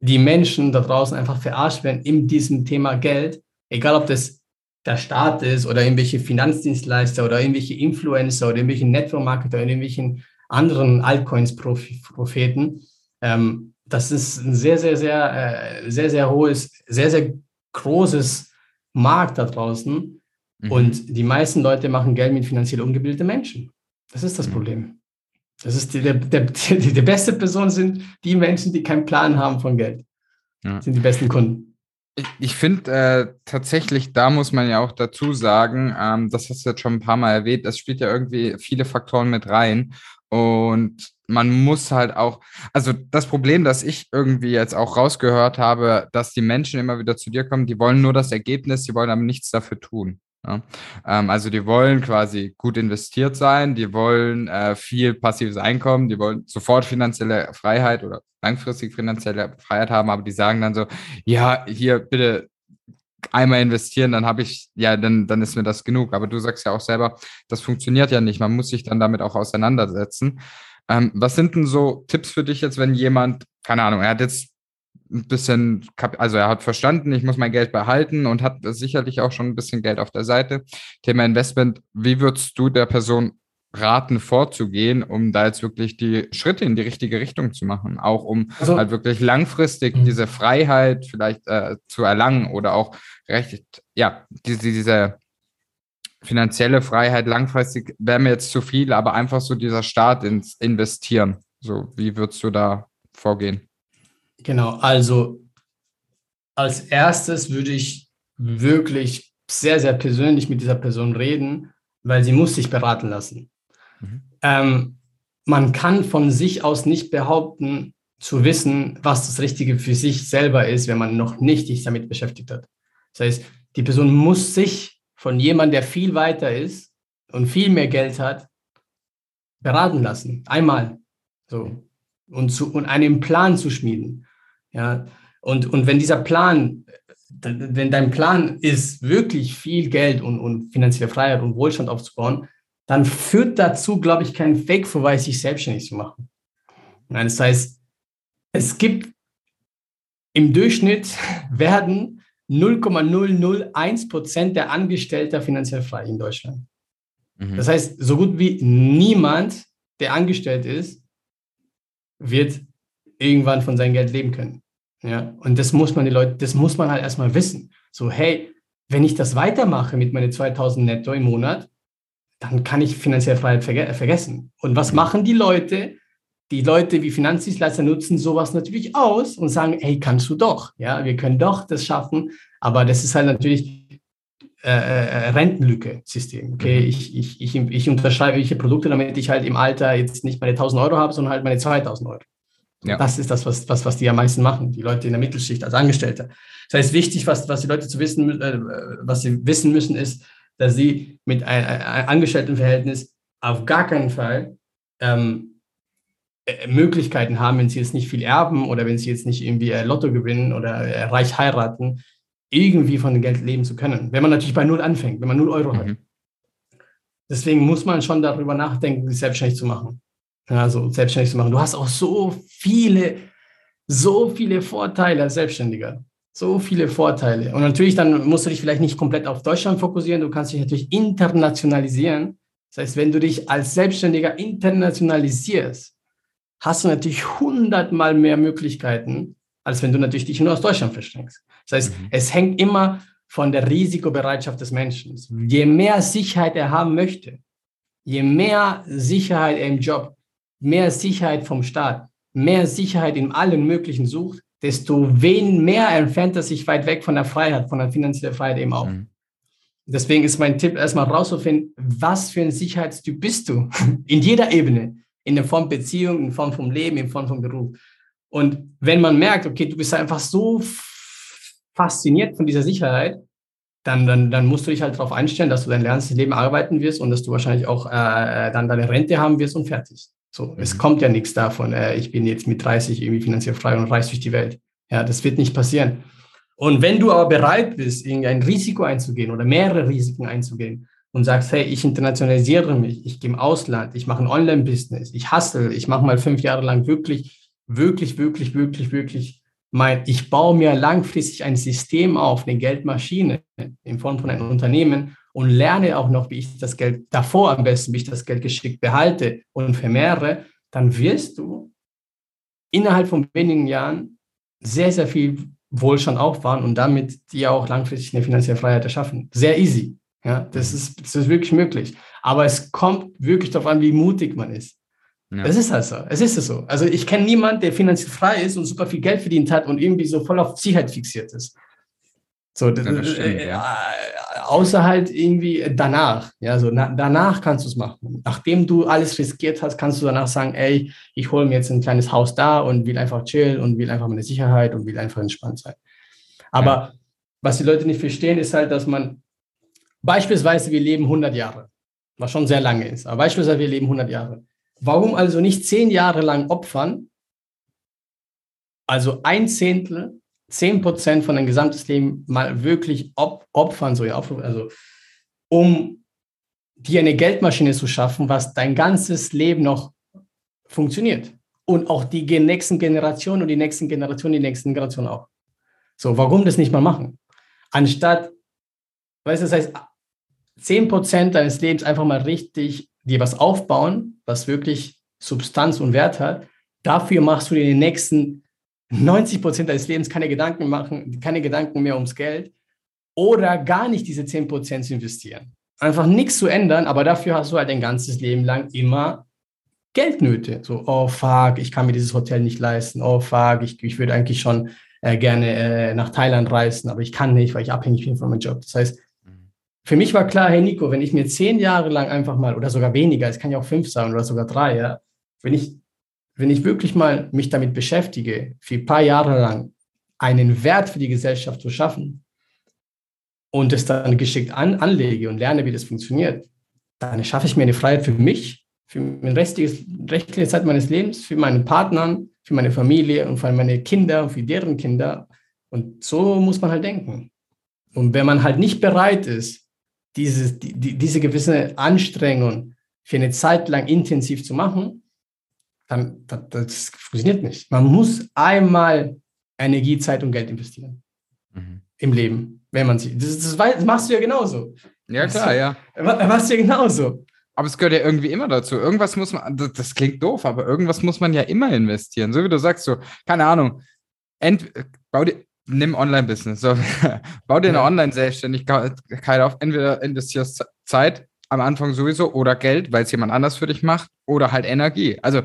die Menschen da draußen einfach verarscht werden in diesem Thema Geld, egal ob das der Staat ist oder irgendwelche Finanzdienstleister oder irgendwelche Influencer oder irgendwelche Network-Marketer oder irgendwelchen anderen Altcoins-Propheten. Ähm, das ist ein sehr, sehr, sehr, äh, sehr, sehr hohes, sehr, sehr großes Markt da draußen. Mhm. Und die meisten Leute machen Geld mit finanziell ungebildeten Menschen. Das ist das mhm. Problem. Das ist die, der, der, die, die beste Person sind die Menschen, die keinen Plan haben von Geld. Ja. Sind die besten Kunden. Ich, ich finde äh, tatsächlich, da muss man ja auch dazu sagen, ähm, das hast du jetzt schon ein paar Mal erwähnt, das spielt ja irgendwie viele Faktoren mit rein. Und man muss halt auch, also das Problem, das ich irgendwie jetzt auch rausgehört habe, dass die Menschen immer wieder zu dir kommen, die wollen nur das Ergebnis, die wollen aber nichts dafür tun. Ja? Ähm, also die wollen quasi gut investiert sein, die wollen äh, viel passives Einkommen, die wollen sofort finanzielle Freiheit oder langfristig finanzielle Freiheit haben, aber die sagen dann so, ja, hier bitte einmal investieren, dann habe ich, ja, dann, dann ist mir das genug. Aber du sagst ja auch selber, das funktioniert ja nicht. Man muss sich dann damit auch auseinandersetzen. Ähm, was sind denn so Tipps für dich jetzt, wenn jemand, keine Ahnung, er hat jetzt ein bisschen, also er hat verstanden, ich muss mein Geld behalten und hat sicherlich auch schon ein bisschen Geld auf der Seite. Thema Investment, wie würdest du der Person raten, vorzugehen, um da jetzt wirklich die Schritte in die richtige Richtung zu machen, auch um also, halt wirklich langfristig mhm. diese Freiheit vielleicht äh, zu erlangen oder auch recht, ja, diese, diese finanzielle Freiheit langfristig wäre mir jetzt zu viel, aber einfach so dieser Start ins Investieren. So, wie würdest du da vorgehen? Genau, also als erstes würde ich wirklich sehr, sehr persönlich mit dieser Person reden, weil sie muss sich beraten lassen. Mhm. Ähm, man kann von sich aus nicht behaupten, zu wissen, was das Richtige für sich selber ist, wenn man noch nicht sich damit beschäftigt hat. Das heißt, die Person muss sich von jemandem, der viel weiter ist und viel mehr Geld hat, beraten lassen. Einmal. So. Und, zu, und einen Plan zu schmieden. Ja. Und, und wenn dieser Plan, wenn dein Plan ist, wirklich viel Geld und, und finanzielle Freiheit und Wohlstand aufzubauen, dann führt dazu, glaube ich, kein vorbei, sich selbstständig zu machen. Nein, das heißt, es gibt im Durchschnitt werden 0,001 Prozent der Angestellten finanziell frei in Deutschland. Mhm. Das heißt, so gut wie niemand, der angestellt ist, wird irgendwann von seinem Geld leben können. Ja, und das muss man die Leute, das muss man halt erstmal wissen. So, hey, wenn ich das weitermache mit meinen 2000 netto im Monat, dann kann ich finanzielle Freiheit verge vergessen. Und was machen die Leute? Die Leute wie Finanzdienstleister nutzen sowas natürlich aus und sagen, hey, kannst du doch, ja, wir können doch das schaffen. Aber das ist halt natürlich äh, äh Rentenlücke-System. Okay, mhm. ich, ich, ich, ich unterschreibe welche Produkte, damit ich halt im Alter jetzt nicht meine 1000 Euro habe, sondern halt meine 2000 Euro. Ja. Das ist das, was, was, was die am meisten machen, die Leute in der Mittelschicht als Angestellte. Das heißt, wichtig, was, was die Leute zu wissen, äh, was sie wissen müssen, ist, dass sie mit einem Angestelltenverhältnis auf gar keinen Fall ähm, äh, Möglichkeiten haben, wenn sie jetzt nicht viel erben oder wenn sie jetzt nicht irgendwie äh, Lotto gewinnen oder äh, reich heiraten, irgendwie von dem Geld leben zu können. Wenn man natürlich bei Null anfängt, wenn man Null Euro mhm. hat. Deswegen muss man schon darüber nachdenken, sich selbstständig zu machen. Also selbstständig zu machen. Du hast auch so viele, so viele Vorteile als Selbstständiger. So viele Vorteile. Und natürlich, dann musst du dich vielleicht nicht komplett auf Deutschland fokussieren. Du kannst dich natürlich internationalisieren. Das heißt, wenn du dich als Selbstständiger internationalisierst, hast du natürlich hundertmal mehr Möglichkeiten, als wenn du natürlich dich nur aus Deutschland verstrickst. Das heißt, mhm. es hängt immer von der Risikobereitschaft des Menschen. Je mehr Sicherheit er haben möchte, je mehr Sicherheit er im Job, mehr Sicherheit vom Staat, mehr Sicherheit in allen möglichen sucht, desto wen mehr entfernt er sich weit weg von der Freiheit, von der finanziellen Freiheit eben auch. Mhm. Deswegen ist mein Tipp erstmal rauszufinden, was für ein Sicherheitstyp bist du? In jeder Ebene. In der Form Beziehung, in Form vom Leben, in Form vom Beruf. Und wenn man merkt, okay, du bist einfach so fasziniert von dieser Sicherheit, dann, dann, dann musst du dich halt darauf einstellen, dass du dein lernendes Leben arbeiten wirst und dass du wahrscheinlich auch äh, dann deine Rente haben wirst und fertig. So, mhm. es kommt ja nichts davon, äh, ich bin jetzt mit 30 irgendwie finanziell frei und reise durch die Welt. Ja, das wird nicht passieren. Und wenn du aber bereit bist, irgendein Risiko einzugehen oder mehrere Risiken einzugehen und sagst, hey, ich internationalisiere mich, ich gehe im Ausland, ich mache ein Online-Business, ich hustle, ich mache mal fünf Jahre lang wirklich, wirklich, wirklich, wirklich, wirklich mein, ich baue mir langfristig ein System auf, eine Geldmaschine in Form von einem Unternehmen und lerne auch noch, wie ich das Geld davor am besten, wie ich das Geld geschickt behalte und vermehre, dann wirst du innerhalb von wenigen Jahren sehr, sehr viel Wohlstand aufbauen und damit dir auch langfristig eine finanzielle Freiheit erschaffen. Sehr easy. Ja, das ist, das ist wirklich möglich. Aber es kommt wirklich darauf an, wie mutig man ist. Ja. Es ist halt so. Es ist so. Also ich kenne niemanden, der finanziell frei ist und super viel Geld verdient hat und irgendwie so voll auf Sicherheit fixiert ist. So, ja, stimmt, äh, ja. außer halt irgendwie danach. Ja, so na, danach kannst du es machen. Nachdem du alles riskiert hast, kannst du danach sagen, ey, ich hole mir jetzt ein kleines Haus da und will einfach chillen und will einfach meine Sicherheit und will einfach entspannt sein. Aber ja. was die Leute nicht verstehen, ist halt, dass man beispielsweise, wir leben 100 Jahre, was schon sehr lange ist, aber beispielsweise, wir leben 100 Jahre. Warum also nicht zehn Jahre lang opfern, also ein Zehntel, zehn Prozent von dein gesamtes Leben mal wirklich op opfern, so ja, also um dir eine Geldmaschine zu schaffen, was dein ganzes Leben noch funktioniert. Und auch die nächsten Generationen und die nächsten Generationen, die nächsten Generationen auch. So, warum das nicht mal machen? Anstatt, weißt du, das heißt, 10% deines Lebens einfach mal richtig dir was aufbauen, was wirklich Substanz und Wert hat. Dafür machst du dir in den nächsten 90% deines Lebens keine Gedanken machen, keine Gedanken mehr ums Geld oder gar nicht diese 10% zu investieren. Einfach nichts zu ändern, aber dafür hast du halt dein ganzes Leben lang immer Geldnöte. So, oh fuck, ich kann mir dieses Hotel nicht leisten. Oh fuck, ich, ich würde eigentlich schon äh, gerne äh, nach Thailand reisen, aber ich kann nicht, weil ich abhängig bin von meinem Job. Das heißt, für mich war klar, hey Nico, wenn ich mir zehn Jahre lang einfach mal, oder sogar weniger, es kann ja auch fünf sein oder sogar drei, ja, wenn ich, wenn ich wirklich mal mich damit beschäftige, für ein paar Jahre lang einen Wert für die Gesellschaft zu schaffen und es dann geschickt an, anlege und lerne, wie das funktioniert, dann schaffe ich mir eine Freiheit für mich, für meine restliche Zeit meines Lebens, für meine Partnern, für meine Familie und für meine Kinder und für deren Kinder. Und so muss man halt denken. Und wenn man halt nicht bereit ist, dieses, die, diese gewisse Anstrengung für eine Zeit lang intensiv zu machen, dann das, das funktioniert nicht. Man muss einmal Energie, Zeit und Geld investieren mhm. im Leben, wenn man sie. Das, das, das, machst du ja genauso. Ja, klar, ja. Machst du ja genauso. Aber es gehört ja irgendwie immer dazu. Irgendwas muss man, das, klingt doof, aber irgendwas muss man ja immer investieren. So wie du sagst, so, keine Ahnung, ent, bau dir, nimm Online-Business. So, bau dir eine Online-Selbstständigkeit auf. Entweder investierst Zeit am Anfang sowieso oder Geld, weil es jemand anders für dich macht, oder halt Energie. Also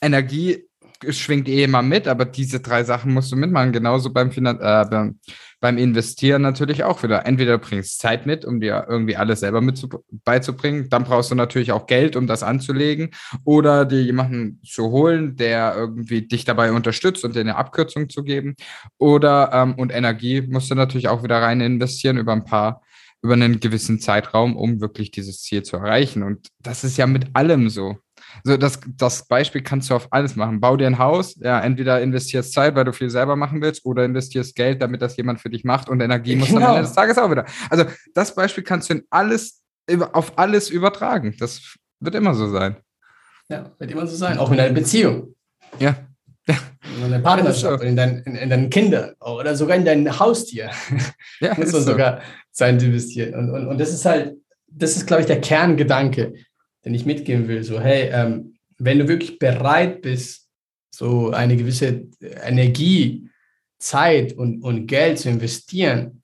Energie schwingt eh immer mit, aber diese drei Sachen musst du mitmachen. Genauso beim, Finan äh, beim, beim, Investieren natürlich auch wieder. Entweder du bringst Zeit mit, um dir irgendwie alles selber mit zu, beizubringen. Dann brauchst du natürlich auch Geld, um das anzulegen. Oder dir jemanden zu holen, der irgendwie dich dabei unterstützt und dir eine Abkürzung zu geben. Oder ähm, und Energie musst du natürlich auch wieder rein investieren über ein paar über einen gewissen Zeitraum, um wirklich dieses Ziel zu erreichen. Und das ist ja mit allem so. So, das, das Beispiel kannst du auf alles machen. Bau dir ein Haus, ja, entweder investierst Zeit, weil du viel selber machen willst, oder investierst Geld, damit das jemand für dich macht und Energie muss genau. am Ende des Tages auch wieder. Also das Beispiel kannst du in alles, auf alles übertragen. Das wird immer so sein. Ja, wird immer so sein. Auch in einer Beziehung. Ja. In deiner Partnerschaft, in, dein, in, in, deinen Kindern oder sogar in dein Haustier. Ja, muss man so. sogar Zeit investieren. Und, und, und das ist halt, das ist, glaube ich, der Kerngedanke den ich mitgeben will. So, hey, ähm, wenn du wirklich bereit bist, so eine gewisse Energie, Zeit und, und Geld zu investieren,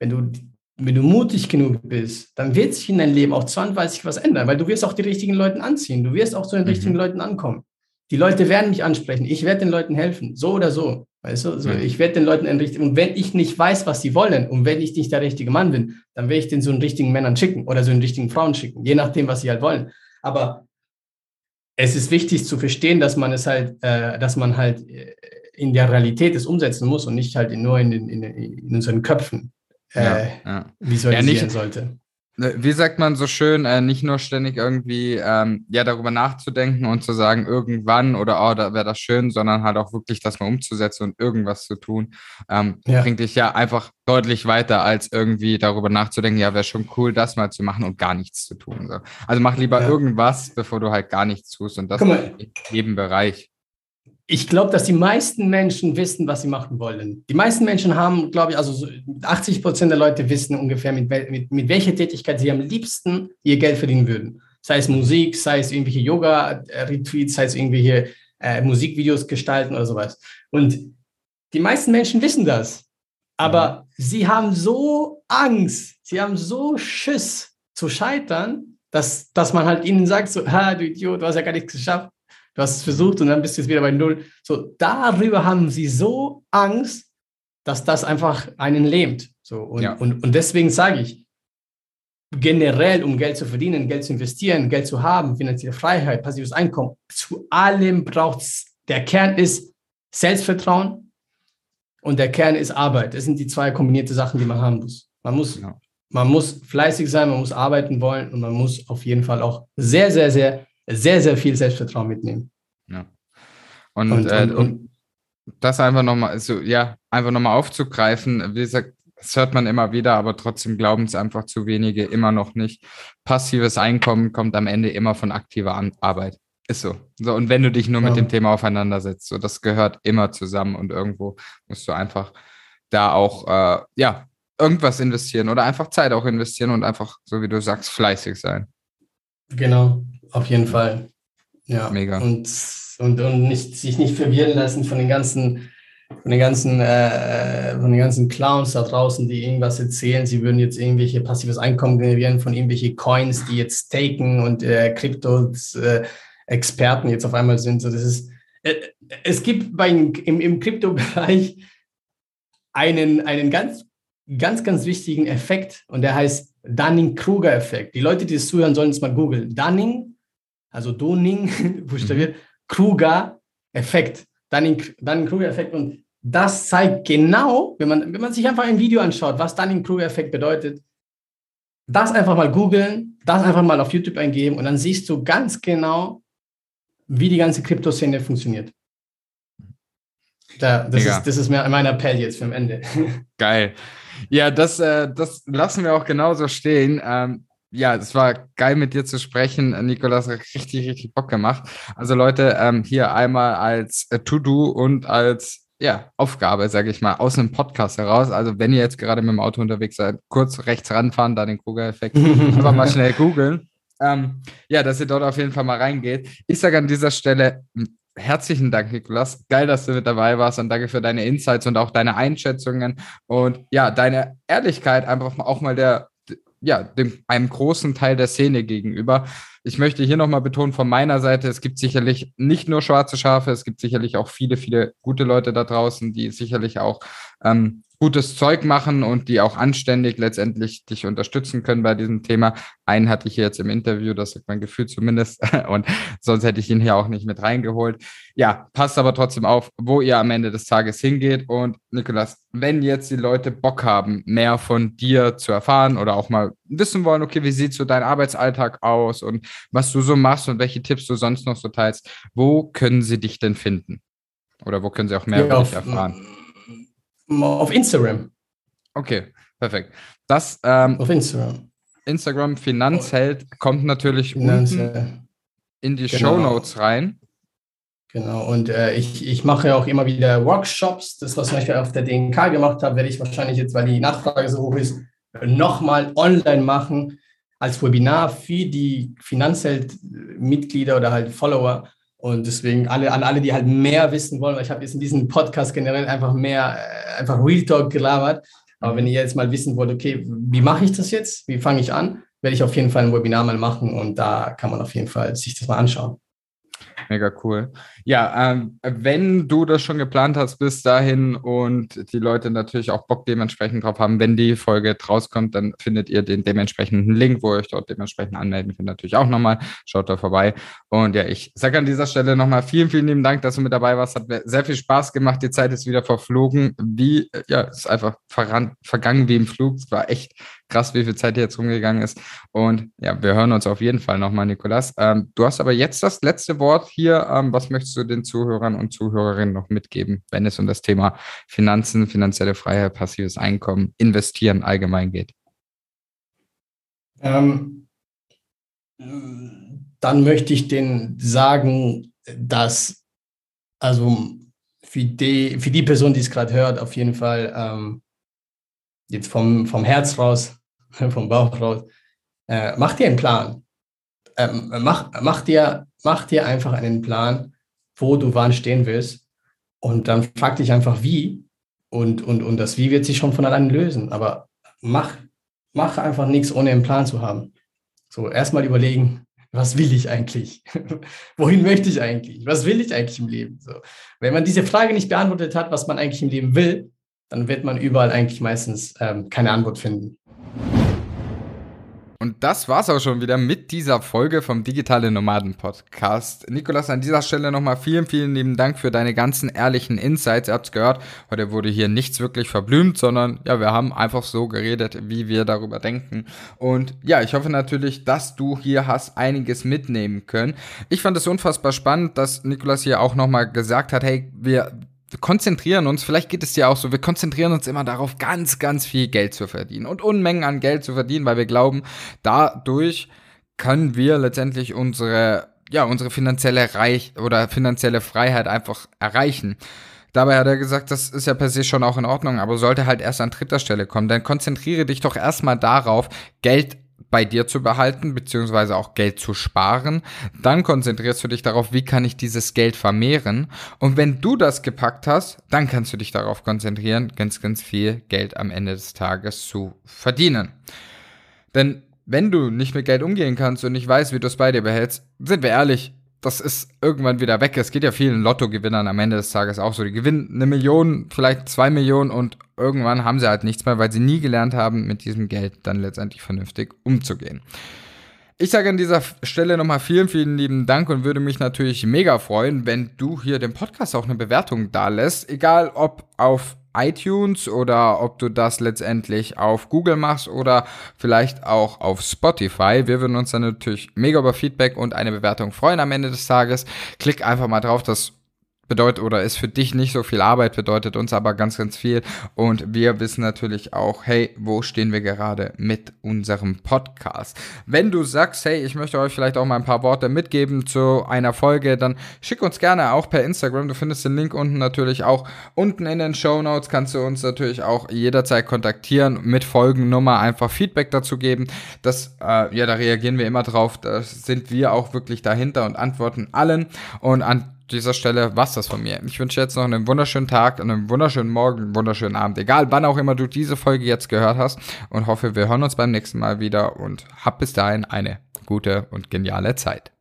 wenn du, wenn du mutig genug bist, dann wird sich in deinem Leben auch zwangsweise was ändern, weil du wirst auch die richtigen Leute anziehen. Du wirst auch zu den mhm. richtigen Leuten ankommen. Die Leute werden mich ansprechen. Ich werde den Leuten helfen, so oder so. Weißt du, so, mhm. ich werde den Leuten entrichten. Und wenn ich nicht weiß, was sie wollen und wenn ich nicht der richtige Mann bin, dann werde ich den so einen richtigen Männern schicken oder so einen richtigen Frauen schicken, je nachdem, was sie halt wollen. Aber es ist wichtig zu verstehen, dass man es halt, äh, dass man halt äh, in der Realität es umsetzen muss und nicht halt nur in, in, in unseren Köpfen äh, ja, ja. visualisieren ja, nicht, sollte. Ne, wie sagt man so schön, äh, nicht nur ständig irgendwie ähm, ja darüber nachzudenken und zu sagen, irgendwann oder oh, da wäre das schön, sondern halt auch wirklich das mal umzusetzen und irgendwas zu tun, ähm, ja. bringt dich ja einfach deutlich weiter, als irgendwie darüber nachzudenken, ja, wäre schon cool, das mal zu machen und gar nichts zu tun. So. Also mach lieber ja. irgendwas, bevor du halt gar nichts tust und das in jedem Bereich ich glaube, dass die meisten Menschen wissen, was sie machen wollen. Die meisten Menschen haben, glaube ich, also 80 Prozent der Leute wissen ungefähr, mit, mit, mit welcher Tätigkeit sie am liebsten ihr Geld verdienen würden. Sei es Musik, sei es irgendwelche Yoga-Retreats, sei es irgendwelche äh, Musikvideos gestalten oder sowas. Und die meisten Menschen wissen das. Aber mhm. sie haben so Angst, sie haben so Schiss zu scheitern, dass, dass man halt ihnen sagt, so, ha, du Idiot, du hast ja gar nichts geschafft du hast es versucht und dann bist du jetzt wieder bei Null. So, darüber haben sie so Angst, dass das einfach einen lähmt. So, und, ja. und, und deswegen sage ich, generell, um Geld zu verdienen, Geld zu investieren, Geld zu haben, finanzielle Freiheit, passives Einkommen, zu allem braucht es, der Kern ist Selbstvertrauen und der Kern ist Arbeit. Das sind die zwei kombinierte Sachen, die man haben muss. Man muss, genau. man muss fleißig sein, man muss arbeiten wollen und man muss auf jeden Fall auch sehr, sehr, sehr, sehr, sehr viel Selbstvertrauen mitnehmen. Ja. Und, und, äh, und, und das einfach nochmal, so, ja, einfach nochmal aufzugreifen, wie gesagt, das hört man immer wieder, aber trotzdem glauben es einfach zu wenige immer noch nicht. Passives Einkommen kommt am Ende immer von aktiver Arbeit. Ist so. so. Und wenn du dich nur ja. mit dem Thema auseinandersetzt, so das gehört immer zusammen und irgendwo musst du einfach da auch, äh, ja, irgendwas investieren oder einfach Zeit auch investieren und einfach, so wie du sagst, fleißig sein. Genau, auf jeden Fall. Ja. Mega. Und, und, und nicht, sich nicht verwirren lassen von den ganzen von den ganzen, äh, von den ganzen Clowns da draußen, die irgendwas erzählen, sie würden jetzt irgendwelche passives Einkommen generieren von irgendwelche Coins, die jetzt staken und äh, Krypto-Experten äh, jetzt auf einmal sind. So, das ist, äh, es gibt bei, im, im Krypto-Bereich einen, einen ganz, ganz, ganz wichtigen Effekt und der heißt Dunning-Kruger-Effekt. Die Leute, die das zuhören, sollen es mal googeln. Dunning, also Dunning, buchstabiert, mhm. Kruger-Effekt. Dunning-Kruger-Effekt. Und das zeigt genau, wenn man, wenn man sich einfach ein Video anschaut, was Dunning-Kruger-Effekt bedeutet, das einfach mal googeln, das einfach mal auf YouTube eingeben und dann siehst du ganz genau, wie die ganze Kryptoszene funktioniert. Da, das, ist, das ist mein Appell jetzt für am Ende. Geil. Ja, das, äh, das lassen wir auch genauso stehen. Ähm, ja, es war geil mit dir zu sprechen. Nikolas hat richtig, richtig Bock gemacht. Also Leute, ähm, hier einmal als äh, To-Do und als ja, Aufgabe, sage ich mal, aus einem Podcast heraus. Also wenn ihr jetzt gerade mit dem Auto unterwegs seid, kurz rechts ranfahren, da den Kruger-Effekt, einfach mal schnell googeln. Ähm, ja, dass ihr dort auf jeden Fall mal reingeht. Ich sage an dieser Stelle hm, herzlichen Dank, Nikolas. Geil, dass du mit dabei warst und danke für deine Insights und auch deine Einschätzungen und ja, deine Ehrlichkeit einfach auch mal der ja, dem, einem großen Teil der Szene gegenüber. Ich möchte hier nochmal betonen von meiner Seite, es gibt sicherlich nicht nur schwarze Schafe, es gibt sicherlich auch viele, viele gute Leute da draußen, die sicherlich auch ähm, gutes Zeug machen und die auch anständig letztendlich dich unterstützen können bei diesem Thema. Einen hatte ich hier jetzt im Interview, das sagt mein Gefühl zumindest, und sonst hätte ich ihn hier auch nicht mit reingeholt. Ja, passt aber trotzdem auf, wo ihr am Ende des Tages hingeht. Und Nikolas, wenn jetzt die Leute Bock haben, mehr von dir zu erfahren oder auch mal wissen wollen, okay, wie sieht so dein Arbeitsalltag aus und was du so machst und welche Tipps du sonst noch so teilst, wo können sie dich denn finden? Oder wo können sie auch mehr ja, über dich erfahren? Auf Instagram. Okay, perfekt. Das ähm, auf Instagram. Instagram Finanzheld kommt natürlich unten in die genau. Show Notes rein. Genau, und äh, ich, ich mache auch immer wieder Workshops. Das, was ich auf der DNK gemacht habe, werde ich wahrscheinlich jetzt, weil die Nachfrage so hoch ist, nochmal online machen als Webinar für die Finanzheld-Mitglieder oder halt Follower. Und deswegen alle, an alle, die halt mehr wissen wollen, weil ich habe jetzt in diesem Podcast generell einfach mehr, äh, einfach Real Talk gelabert. Aber wenn ihr jetzt mal wissen wollt, okay, wie mache ich das jetzt? Wie fange ich an? Werde ich auf jeden Fall ein Webinar mal machen und da kann man auf jeden Fall sich das mal anschauen. Mega cool. Ja, ähm, wenn du das schon geplant hast bis dahin und die Leute natürlich auch Bock dementsprechend drauf haben, wenn die Folge rauskommt, dann findet ihr den dementsprechenden Link, wo ihr euch dort dementsprechend anmelden könnt, natürlich auch nochmal. Schaut da vorbei. Und ja, ich sage an dieser Stelle nochmal vielen, vielen lieben Dank, dass du mit dabei warst. Hat mir sehr viel Spaß gemacht. Die Zeit ist wieder verflogen. Wie, ja, es ist einfach verran, vergangen wie im Flug. Es war echt krass, wie viel Zeit hier jetzt rumgegangen ist. Und ja, wir hören uns auf jeden Fall nochmal, Nikolas. Ähm, du hast aber jetzt das letzte Wort hier. Ähm, was möchtest du den Zuhörern und Zuhörerinnen noch mitgeben, wenn es um das Thema Finanzen, finanzielle Freiheit, passives Einkommen, Investieren allgemein geht? Ähm, dann möchte ich denen sagen, dass also für die, für die Person, die es gerade hört, auf jeden Fall ähm, jetzt vom, vom Herz raus vom Bauch raus, äh, mach dir einen Plan. Ähm, mach, mach, dir, mach dir einfach einen Plan, wo du wann stehen willst. Und dann frag dich einfach, wie. Und, und, und das Wie wird sich schon von allein lösen. Aber mach, mach einfach nichts, ohne einen Plan zu haben. So, erstmal überlegen, was will ich eigentlich? Wohin möchte ich eigentlich? Was will ich eigentlich im Leben? So, wenn man diese Frage nicht beantwortet hat, was man eigentlich im Leben will, dann wird man überall eigentlich meistens ähm, keine Antwort finden. Und das war's auch schon wieder mit dieser Folge vom Digitale Nomaden Podcast. Nikolas, an dieser Stelle nochmal vielen, vielen lieben Dank für deine ganzen ehrlichen Insights. Ihr habt's gehört, heute wurde hier nichts wirklich verblümt, sondern ja, wir haben einfach so geredet, wie wir darüber denken. Und ja, ich hoffe natürlich, dass du hier hast einiges mitnehmen können. Ich fand es unfassbar spannend, dass Nikolas hier auch nochmal gesagt hat, hey, wir wir konzentrieren uns, vielleicht geht es dir auch so, wir konzentrieren uns immer darauf, ganz, ganz viel Geld zu verdienen und Unmengen an Geld zu verdienen, weil wir glauben, dadurch können wir letztendlich unsere, ja, unsere finanzielle Reich oder finanzielle Freiheit einfach erreichen. Dabei hat er gesagt, das ist ja per se schon auch in Ordnung, aber sollte halt erst an dritter Stelle kommen. Dann konzentriere dich doch erstmal darauf, Geld bei dir zu behalten, beziehungsweise auch Geld zu sparen. Dann konzentrierst du dich darauf, wie kann ich dieses Geld vermehren. Und wenn du das gepackt hast, dann kannst du dich darauf konzentrieren, ganz, ganz viel Geld am Ende des Tages zu verdienen. Denn wenn du nicht mit Geld umgehen kannst und nicht weißt, wie du es bei dir behältst, sind wir ehrlich, das ist irgendwann wieder weg. Es geht ja vielen Lottogewinnern am Ende des Tages auch so. Die gewinnen eine Million, vielleicht zwei Millionen und irgendwann haben sie halt nichts mehr, weil sie nie gelernt haben, mit diesem Geld dann letztendlich vernünftig umzugehen. Ich sage an dieser Stelle nochmal vielen, vielen lieben Dank und würde mich natürlich mega freuen, wenn du hier dem Podcast auch eine Bewertung da lässt. Egal ob auf iTunes oder ob du das letztendlich auf Google machst oder vielleicht auch auf Spotify. Wir würden uns dann natürlich mega über Feedback und eine Bewertung freuen am Ende des Tages. Klick einfach mal drauf, das bedeutet oder ist für dich nicht so viel Arbeit, bedeutet uns aber ganz, ganz viel. Und wir wissen natürlich auch, hey, wo stehen wir gerade mit unserem Podcast? Wenn du sagst, hey, ich möchte euch vielleicht auch mal ein paar Worte mitgeben zu einer Folge, dann schick uns gerne auch per Instagram. Du findest den Link unten natürlich auch unten in den Show Notes. Kannst du uns natürlich auch jederzeit kontaktieren mit Folgennummer, einfach Feedback dazu geben. Das, äh, ja, da reagieren wir immer drauf. Da sind wir auch wirklich dahinter und antworten allen. Und an dieser Stelle was das von mir. Ich wünsche jetzt noch einen wunderschönen Tag, einen wunderschönen Morgen, einen wunderschönen Abend, egal wann auch immer du diese Folge jetzt gehört hast und hoffe, wir hören uns beim nächsten Mal wieder und hab bis dahin eine gute und geniale Zeit.